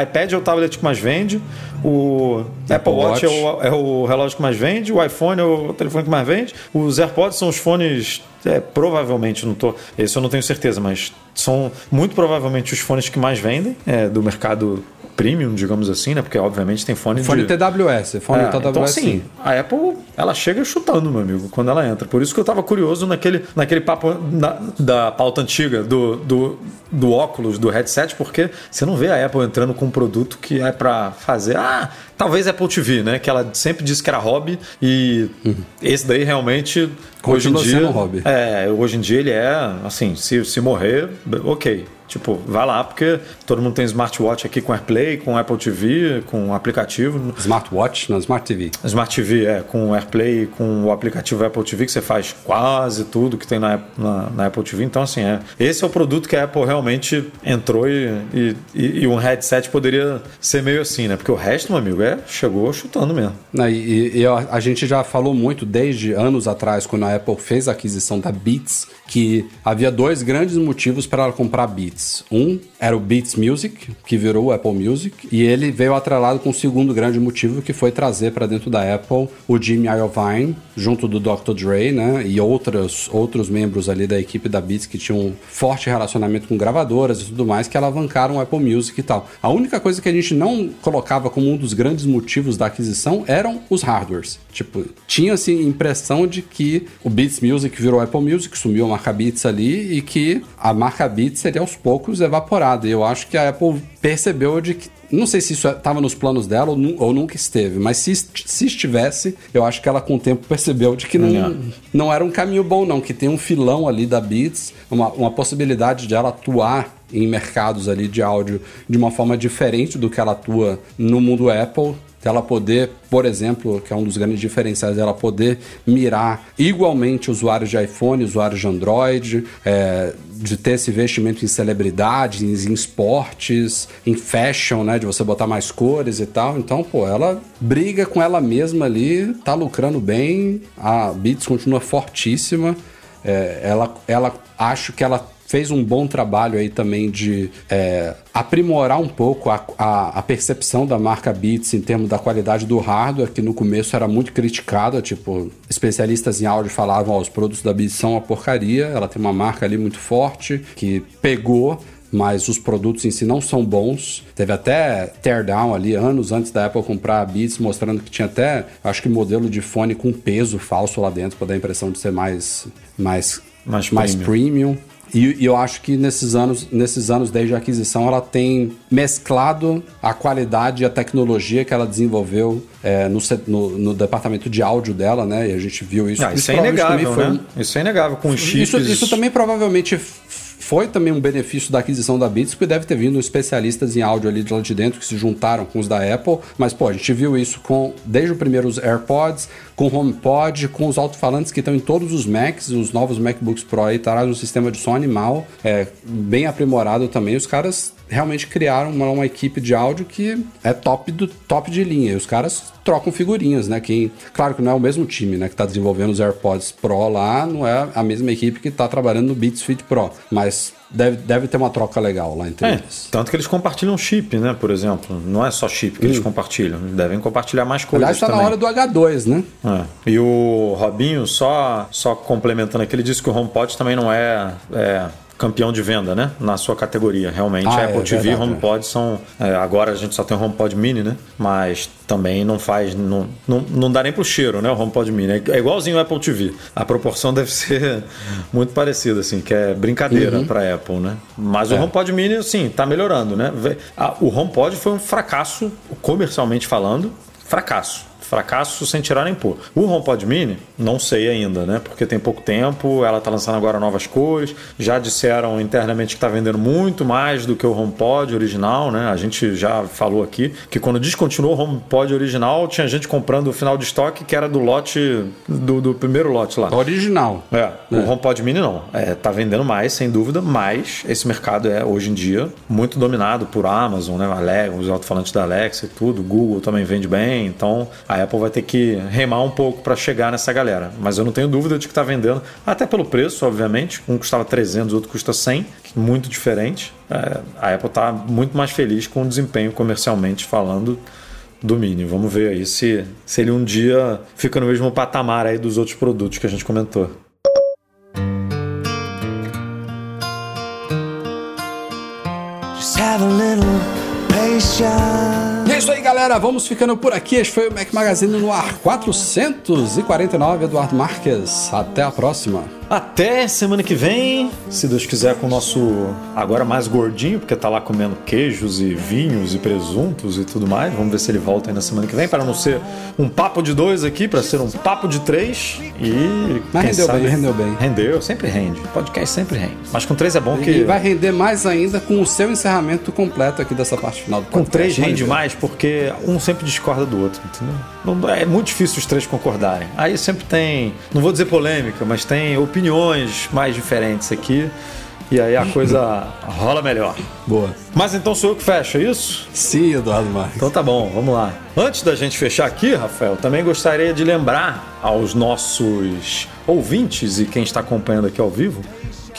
iPad é o tablet que mais vende, o Apple, Watch, Watch. É, o, é o relógio que mais vende, o iPhone é o telefone que mais vende, os AirPods são os fones, é, provavelmente, não tô, esse eu não tenho certeza, mas são muito provavelmente os fones que mais vendem é, do mercado premium, digamos assim, né? Porque obviamente tem fone, Fone de... TWS, fone É, TWS. então assim, a Apple, ela chega chutando, meu amigo, quando ela entra. Por isso que eu tava curioso naquele, naquele papo na- da pauta antiga do, do, do óculos, do headset, porque você não vê a Apple entrando com um produto que é pra fazer, ah, talvez Apple TV, né? Que ela sempre disse que era hobby e esse daí realmente hoje em Continua dia sendo hobby. é, hoje em dia ele é assim, se, se morrer, ok. Tipo, vai lá, porque todo mundo tem smartwatch aqui com AirPlay, com Apple TV, com aplicativo. Smartwatch, não, Smart TV. Smart TV, é, com AirPlay, com o aplicativo Apple TV, que você faz quase tudo que tem na, na, na Apple TV. Então, assim, é, esse é o produto que a Apple realmente entrou e, e, e- um headset poderia ser meio assim, né? Porque o resto, meu amigo, é, chegou chutando mesmo. E, e a, a gente já falou muito desde anos atrás, quando a Apple fez a aquisição da Beats, que havia dois grandes motivos para ela comprar Beats. Um era o Beats Music, que virou o Apple Music, e ele veio atrelado com o segundo grande motivo, que foi trazer para dentro da Apple o Jimmy Iovine, junto do Dr. Dre, né, e outros, outros membros ali da equipe da Beats que tinham um forte relacionamento com gravadoras e tudo mais, que alavancaram o Apple Music e tal. A única coisa que a gente não colocava como um dos grandes motivos da aquisição eram os hardwares. Tipo, tinha-se impressão de que o Beats Music virou Apple Music, sumiu a marca Beats ali e que a marca Beats seria aos poucos evaporada. E eu acho que a Apple percebeu de que não sei se isso estava nos planos dela ou, nu- ou nunca esteve, mas se, se estivesse, eu acho que ela com o tempo percebeu de que não, Yeah. não era um caminho bom, não, que tem um filão ali da Beats, uma, uma possibilidade de ela atuar em mercados ali de áudio de uma forma diferente do que ela atua no mundo Apple. Dela poder, por exemplo, que é um dos grandes diferenciais, dela poder mirar igualmente usuários de iPhone, usuários de Android, é, de ter esse investimento em celebridades, em esportes, em fashion, né? De você botar mais cores e tal. Então, pô, ela briga com ela mesma ali, tá lucrando bem, a Beats continua fortíssima. É, ela, ela acho que ela fez um bom trabalho aí também de é, aprimorar um pouco a, a, a percepção da marca Beats em termos da qualidade do hardware, que no começo era muito criticada, tipo, especialistas em áudio falavam, ó, os produtos da Beats são uma porcaria, ela tem uma marca ali muito forte, que pegou, mas os produtos em si não são bons. Teve até teardown ali anos antes da Apple comprar a Beats, mostrando que tinha até, acho que modelo de fone com peso falso lá dentro, para dar a impressão de ser mais mais Mais mais premium. premium. E, e eu acho que nesses anos, nesses anos desde a aquisição, ela tem mesclado a qualidade e a tecnologia que ela desenvolveu é, no, no- no departamento de áudio dela, né? E a gente viu isso. Ah, isso é provavelmente inegável, também foi né? Isso é inegável com chips. isso, isso também provavelmente foi também um benefício da aquisição da Beats, porque deve ter vindo especialistas em áudio ali de lá de dentro que se juntaram com os da Apple. Mas, pô, a gente viu isso com desde o primeiro os AirPods, com HomePod, com os alto-falantes que estão em todos os Macs, os novos MacBooks Pro aí, trazem um sistema de som animal, é, bem aprimorado também. Os caras realmente criaram uma, uma equipe de áudio que é top do top de linha. E os caras trocam figurinhas, né? Quem, claro que não é o mesmo time, né, que tá desenvolvendo os AirPods Pro lá, não é a mesma equipe que tá trabalhando no Beats Fit Pro, mas deve, deve ter uma troca legal lá entre É, eles. tanto que eles compartilham chip, né? Por exemplo. Não é só chip que eles compartilham. Eles devem compartilhar mais coisas Aliás, tá também. na hora do H2, né? É. E o Robinho, só, só complementando aqui, ele disse que o HomePod também não é, é campeão de venda, né? Na sua categoria. Realmente, Ah, a é Apple TV e HomePod são... é, agora a gente só tem o HomePod Mini, né? Mas também não faz... Não, não, não dá nem pro cheiro, né? O HomePod Mini. É igualzinho o Apple TV. A proporção *laughs* deve ser muito parecida, assim, que é brincadeira Uhum. pra Apple, né? Mas o É. HomePod Mini, assim, tá melhorando, né? O HomePod foi um fracasso, comercialmente falando, fracasso. Fracasso sem tirar nem pôr. O HomePod Mini, não sei ainda, né? Porque tem pouco tempo, ela tá lançando agora novas cores. Já disseram internamente que tá vendendo muito mais do que o HomePod original, né? A gente já falou aqui que quando descontinuou o HomePod original, tinha gente comprando o final de estoque que era do lote, do, do primeiro lote lá. Original. É, o HomePod Mini não. É, tá vendendo mais, sem dúvida, mas esse mercado é, hoje em dia, muito dominado por Amazon, né? Alexa, os alto-falantes da Alexa e tudo. Google também vende bem, então a Apple vai ter que remar um pouco para chegar nessa galera. Mas eu não tenho dúvida de que tá vendendo, até pelo preço, obviamente. Um custava 300, outro custa 100, muito diferente. É, a Apple tá muito mais feliz com o desempenho comercialmente falando do Mini. Vamos ver aí se, se ele um dia fica no mesmo patamar aí dos outros produtos que a gente comentou. Galera, vamos ficando por aqui. Este foi o Mac Magazine no ar 449. Eduardo Marques. Até a próxima. Até semana que vem, se Deus quiser, com o nosso agora mais gordinho, porque tá lá comendo queijos e vinhos e presuntos e tudo mais. Vamos ver se ele volta aí na semana que vem, para não ser um papo de dois aqui, para ser um papo de três. E. Mas rendeu sabe- bem, rendeu bem. Rendeu, sempre rende. Podcast sempre rende. Mas com três é bom que. E vai render mais ainda com o seu encerramento completo aqui dessa parte final do Com podcast. três Vamos rende mais porque um sempre discorda do outro, entendeu? Não- é muito difícil os três concordarem. Aí sempre tem, não vou dizer polêmica, mas tem opiniões mais diferentes aqui. E aí a coisa rola melhor. Boa. Mas então sou eu que fecho, é isso? Sim, Eduardo Marques. Então tá bom, vamos lá. Antes da gente fechar aqui, Rafael, também gostaria de lembrar aos nossos ouvintes e quem está acompanhando aqui ao vivo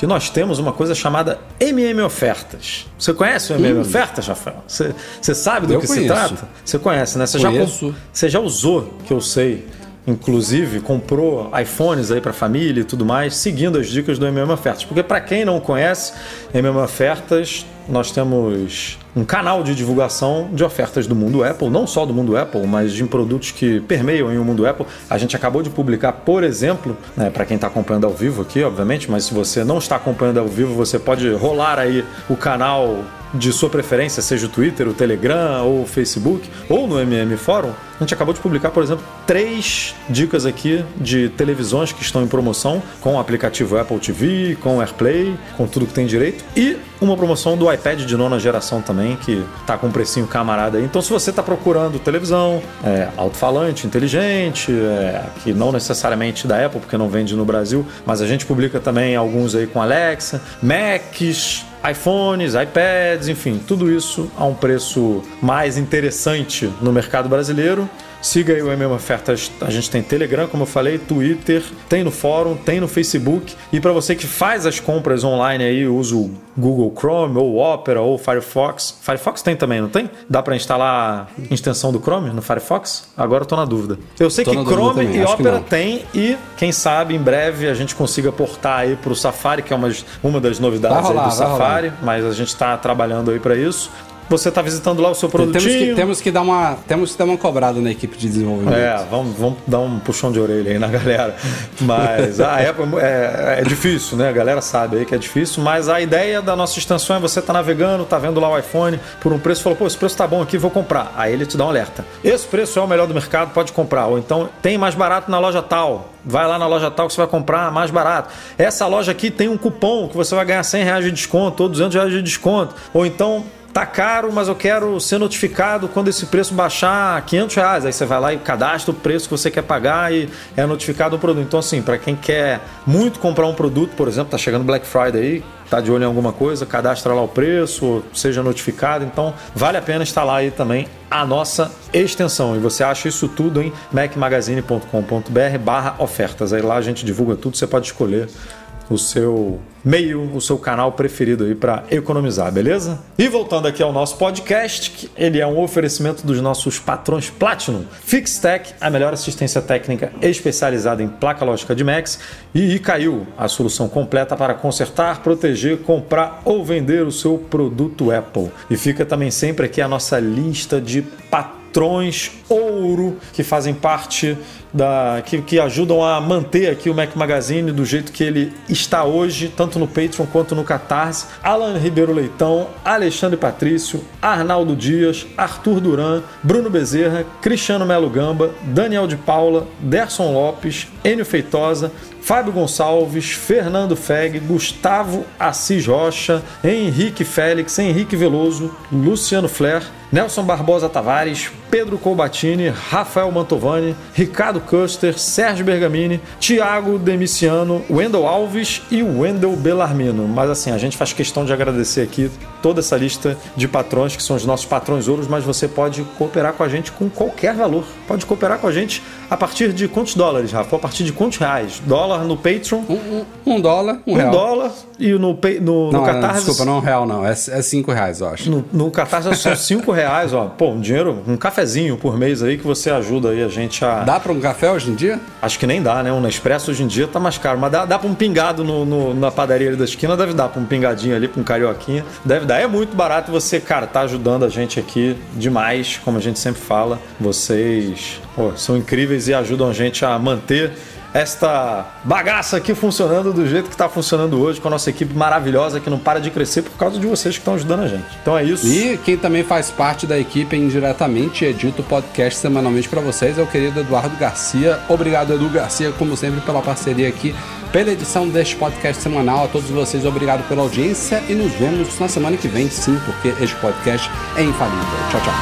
que nós temos uma coisa chamada MM Ofertas. Você conhece o MM Ofertas, Rafael? Você, você sabe do Eu que se conheço. trata? Você conhece, né? Você já, Conheço. com- você já usou, que eu sei. Inclusive, comprou iPhones aí para família e tudo mais, seguindo as dicas do MM Ofertas. Porque para quem não conhece, MM Ofertas, nós temos um canal de divulgação de ofertas do mundo Apple, não só do mundo Apple, mas de produtos que permeiam o mundo Apple. A gente acabou de publicar, por exemplo, né, para quem está acompanhando ao vivo aqui, obviamente, mas se você não está acompanhando ao vivo, você pode rolar aí o canal de sua preferência, seja o Twitter, o Telegram ou o Facebook, ou no MM Fórum, a gente acabou de publicar, por exemplo, três dicas aqui de televisões que estão em promoção com o aplicativo Apple TV, com o AirPlay, com tudo que tem direito, e uma promoção do iPad de nona geração também, que tá com um precinho camarada aí. Então, se você está procurando televisão, é, alto-falante inteligente, é, que não necessariamente da Apple, porque não vende no Brasil, mas a gente publica também alguns aí com Alexa, Macs, iPhones, iPads, enfim, tudo isso a um preço mais interessante no mercado brasileiro. Siga aí o MM Ofertas. A gente tem Telegram, como eu falei, Twitter, tem no fórum, tem no Facebook. E para você que faz as compras online aí, usa o Google Chrome ou Opera ou Firefox. Firefox tem também, não tem? Dá para instalar a extensão do Chrome no Firefox? Agora eu tô na dúvida. Eu sei Tô que Chrome também, e Opera tem e quem sabe em breve a gente consiga portar aí para o Safari, que é uma, uma das novidades rolar, aí do vai rolar. Safari, mas a gente está trabalhando aí para isso. Você está visitando lá o seu produtinho. Temos que, temos, que dar uma, temos que dar uma cobrada na equipe de desenvolvimento. É, vamos, vamos dar um puxão de orelha aí na *laughs* galera. Mas a Apple é, é difícil, né? A galera sabe aí que é difícil, mas a ideia da nossa extensão é você tá navegando, tá vendo lá o iPhone por um preço, falou, pô, esse preço tá bom aqui, vou comprar. Aí ele te dá um alerta. Esse preço é o melhor do mercado, pode comprar. Ou então tem mais barato na loja tal. Vai lá na loja tal que você vai comprar mais barato. Essa loja aqui tem um cupom que você vai ganhar 100 reais de desconto ou 200 reais de desconto. Ou então tá caro, mas eu quero ser notificado quando esse preço baixar 500 reais. Aí você vai lá e cadastra o preço que você quer pagar e é notificado o produto. Então, assim, para quem quer muito comprar um produto, por exemplo, tá chegando Black Friday aí, tá de olho em alguma coisa, cadastra lá o preço, seja notificado. Então, vale a pena instalar aí também a nossa extensão. E você acha isso tudo em macmagazine.com.br barra ofertas. Aí lá a gente divulga tudo, você pode escolher o seu meio, o seu canal preferido aí para economizar, beleza? E voltando aqui ao nosso podcast, que ele é um oferecimento dos nossos patrões Platinum, Fixtech, a melhor assistência técnica especializada em placa lógica de Macs, e Icaiu, a solução completa para consertar, proteger, comprar ou vender o seu produto Apple. E fica também sempre aqui a nossa lista de patrões ouro que fazem parte da que, que ajudam a manter aqui o Mac Magazine do jeito que ele está hoje, tanto no Patreon quanto no Catarse. Alan Ribeiro Leitão, Alexandre Patrício, Arnaldo Dias, Arthur Duran, Bruno Bezerra, Cristiano Melo Gamba, Daniel de Paula, Derson Lopes, Enio Feitosa, Fábio Gonçalves, Fernando Feg, Gustavo Assis Rocha, Henrique Félix, Henrique Veloso, Luciano Flair, Nelson Barbosa Tavares, Pedro Colbatini, Rafael Mantovani, Ricardo Custer, Sérgio Bergamini, Tiago Demiciano, Wendel Alves e Wendel Bellarmino. Mas assim, a gente faz questão de agradecer aqui toda essa lista de patrões que são os nossos patrões ouros, mas você pode cooperar com a gente com qualquer valor. Pode cooperar com a gente a partir de quantos dólares, Rafa? A partir de quantos reais? Dólar no Patreon, Um, um- um dólar, um, um real. dólar e no, no, no Não, Catarse. desculpa, não é um real, não. É, é cinco reais, eu acho. No, no Catarse são *laughs* 5 reais, ó. Pô, um dinheiro, um cafezinho por mês aí que você ajuda aí a gente a. Dá pra um café hoje em dia? Acho que nem dá, né? Um Nespresso hoje em dia tá mais caro. Mas dá, dá pra um pingado no, no- na padaria ali da esquina, deve dar pra um pingadinho ali, pra um carioquinha. Deve dar. É muito barato você, cara, tá ajudando a gente aqui demais, como a gente sempre fala. Vocês pô, são incríveis e ajudam a gente a manter esta bagaça aqui funcionando do jeito que tá funcionando hoje, com a nossa equipe maravilhosa que não para de crescer por causa de vocês que estão ajudando a gente. Então é isso. E quem também faz parte da equipe indiretamente e edita o podcast semanalmente pra vocês é o querido Eduardo Garcia. Obrigado, Edu Garcia, como sempre, pela parceria aqui, pela edição deste podcast semanal. A todos vocês, obrigado pela audiência e nos vemos na semana que vem, sim, porque este podcast é infalível. Tchau, tchau.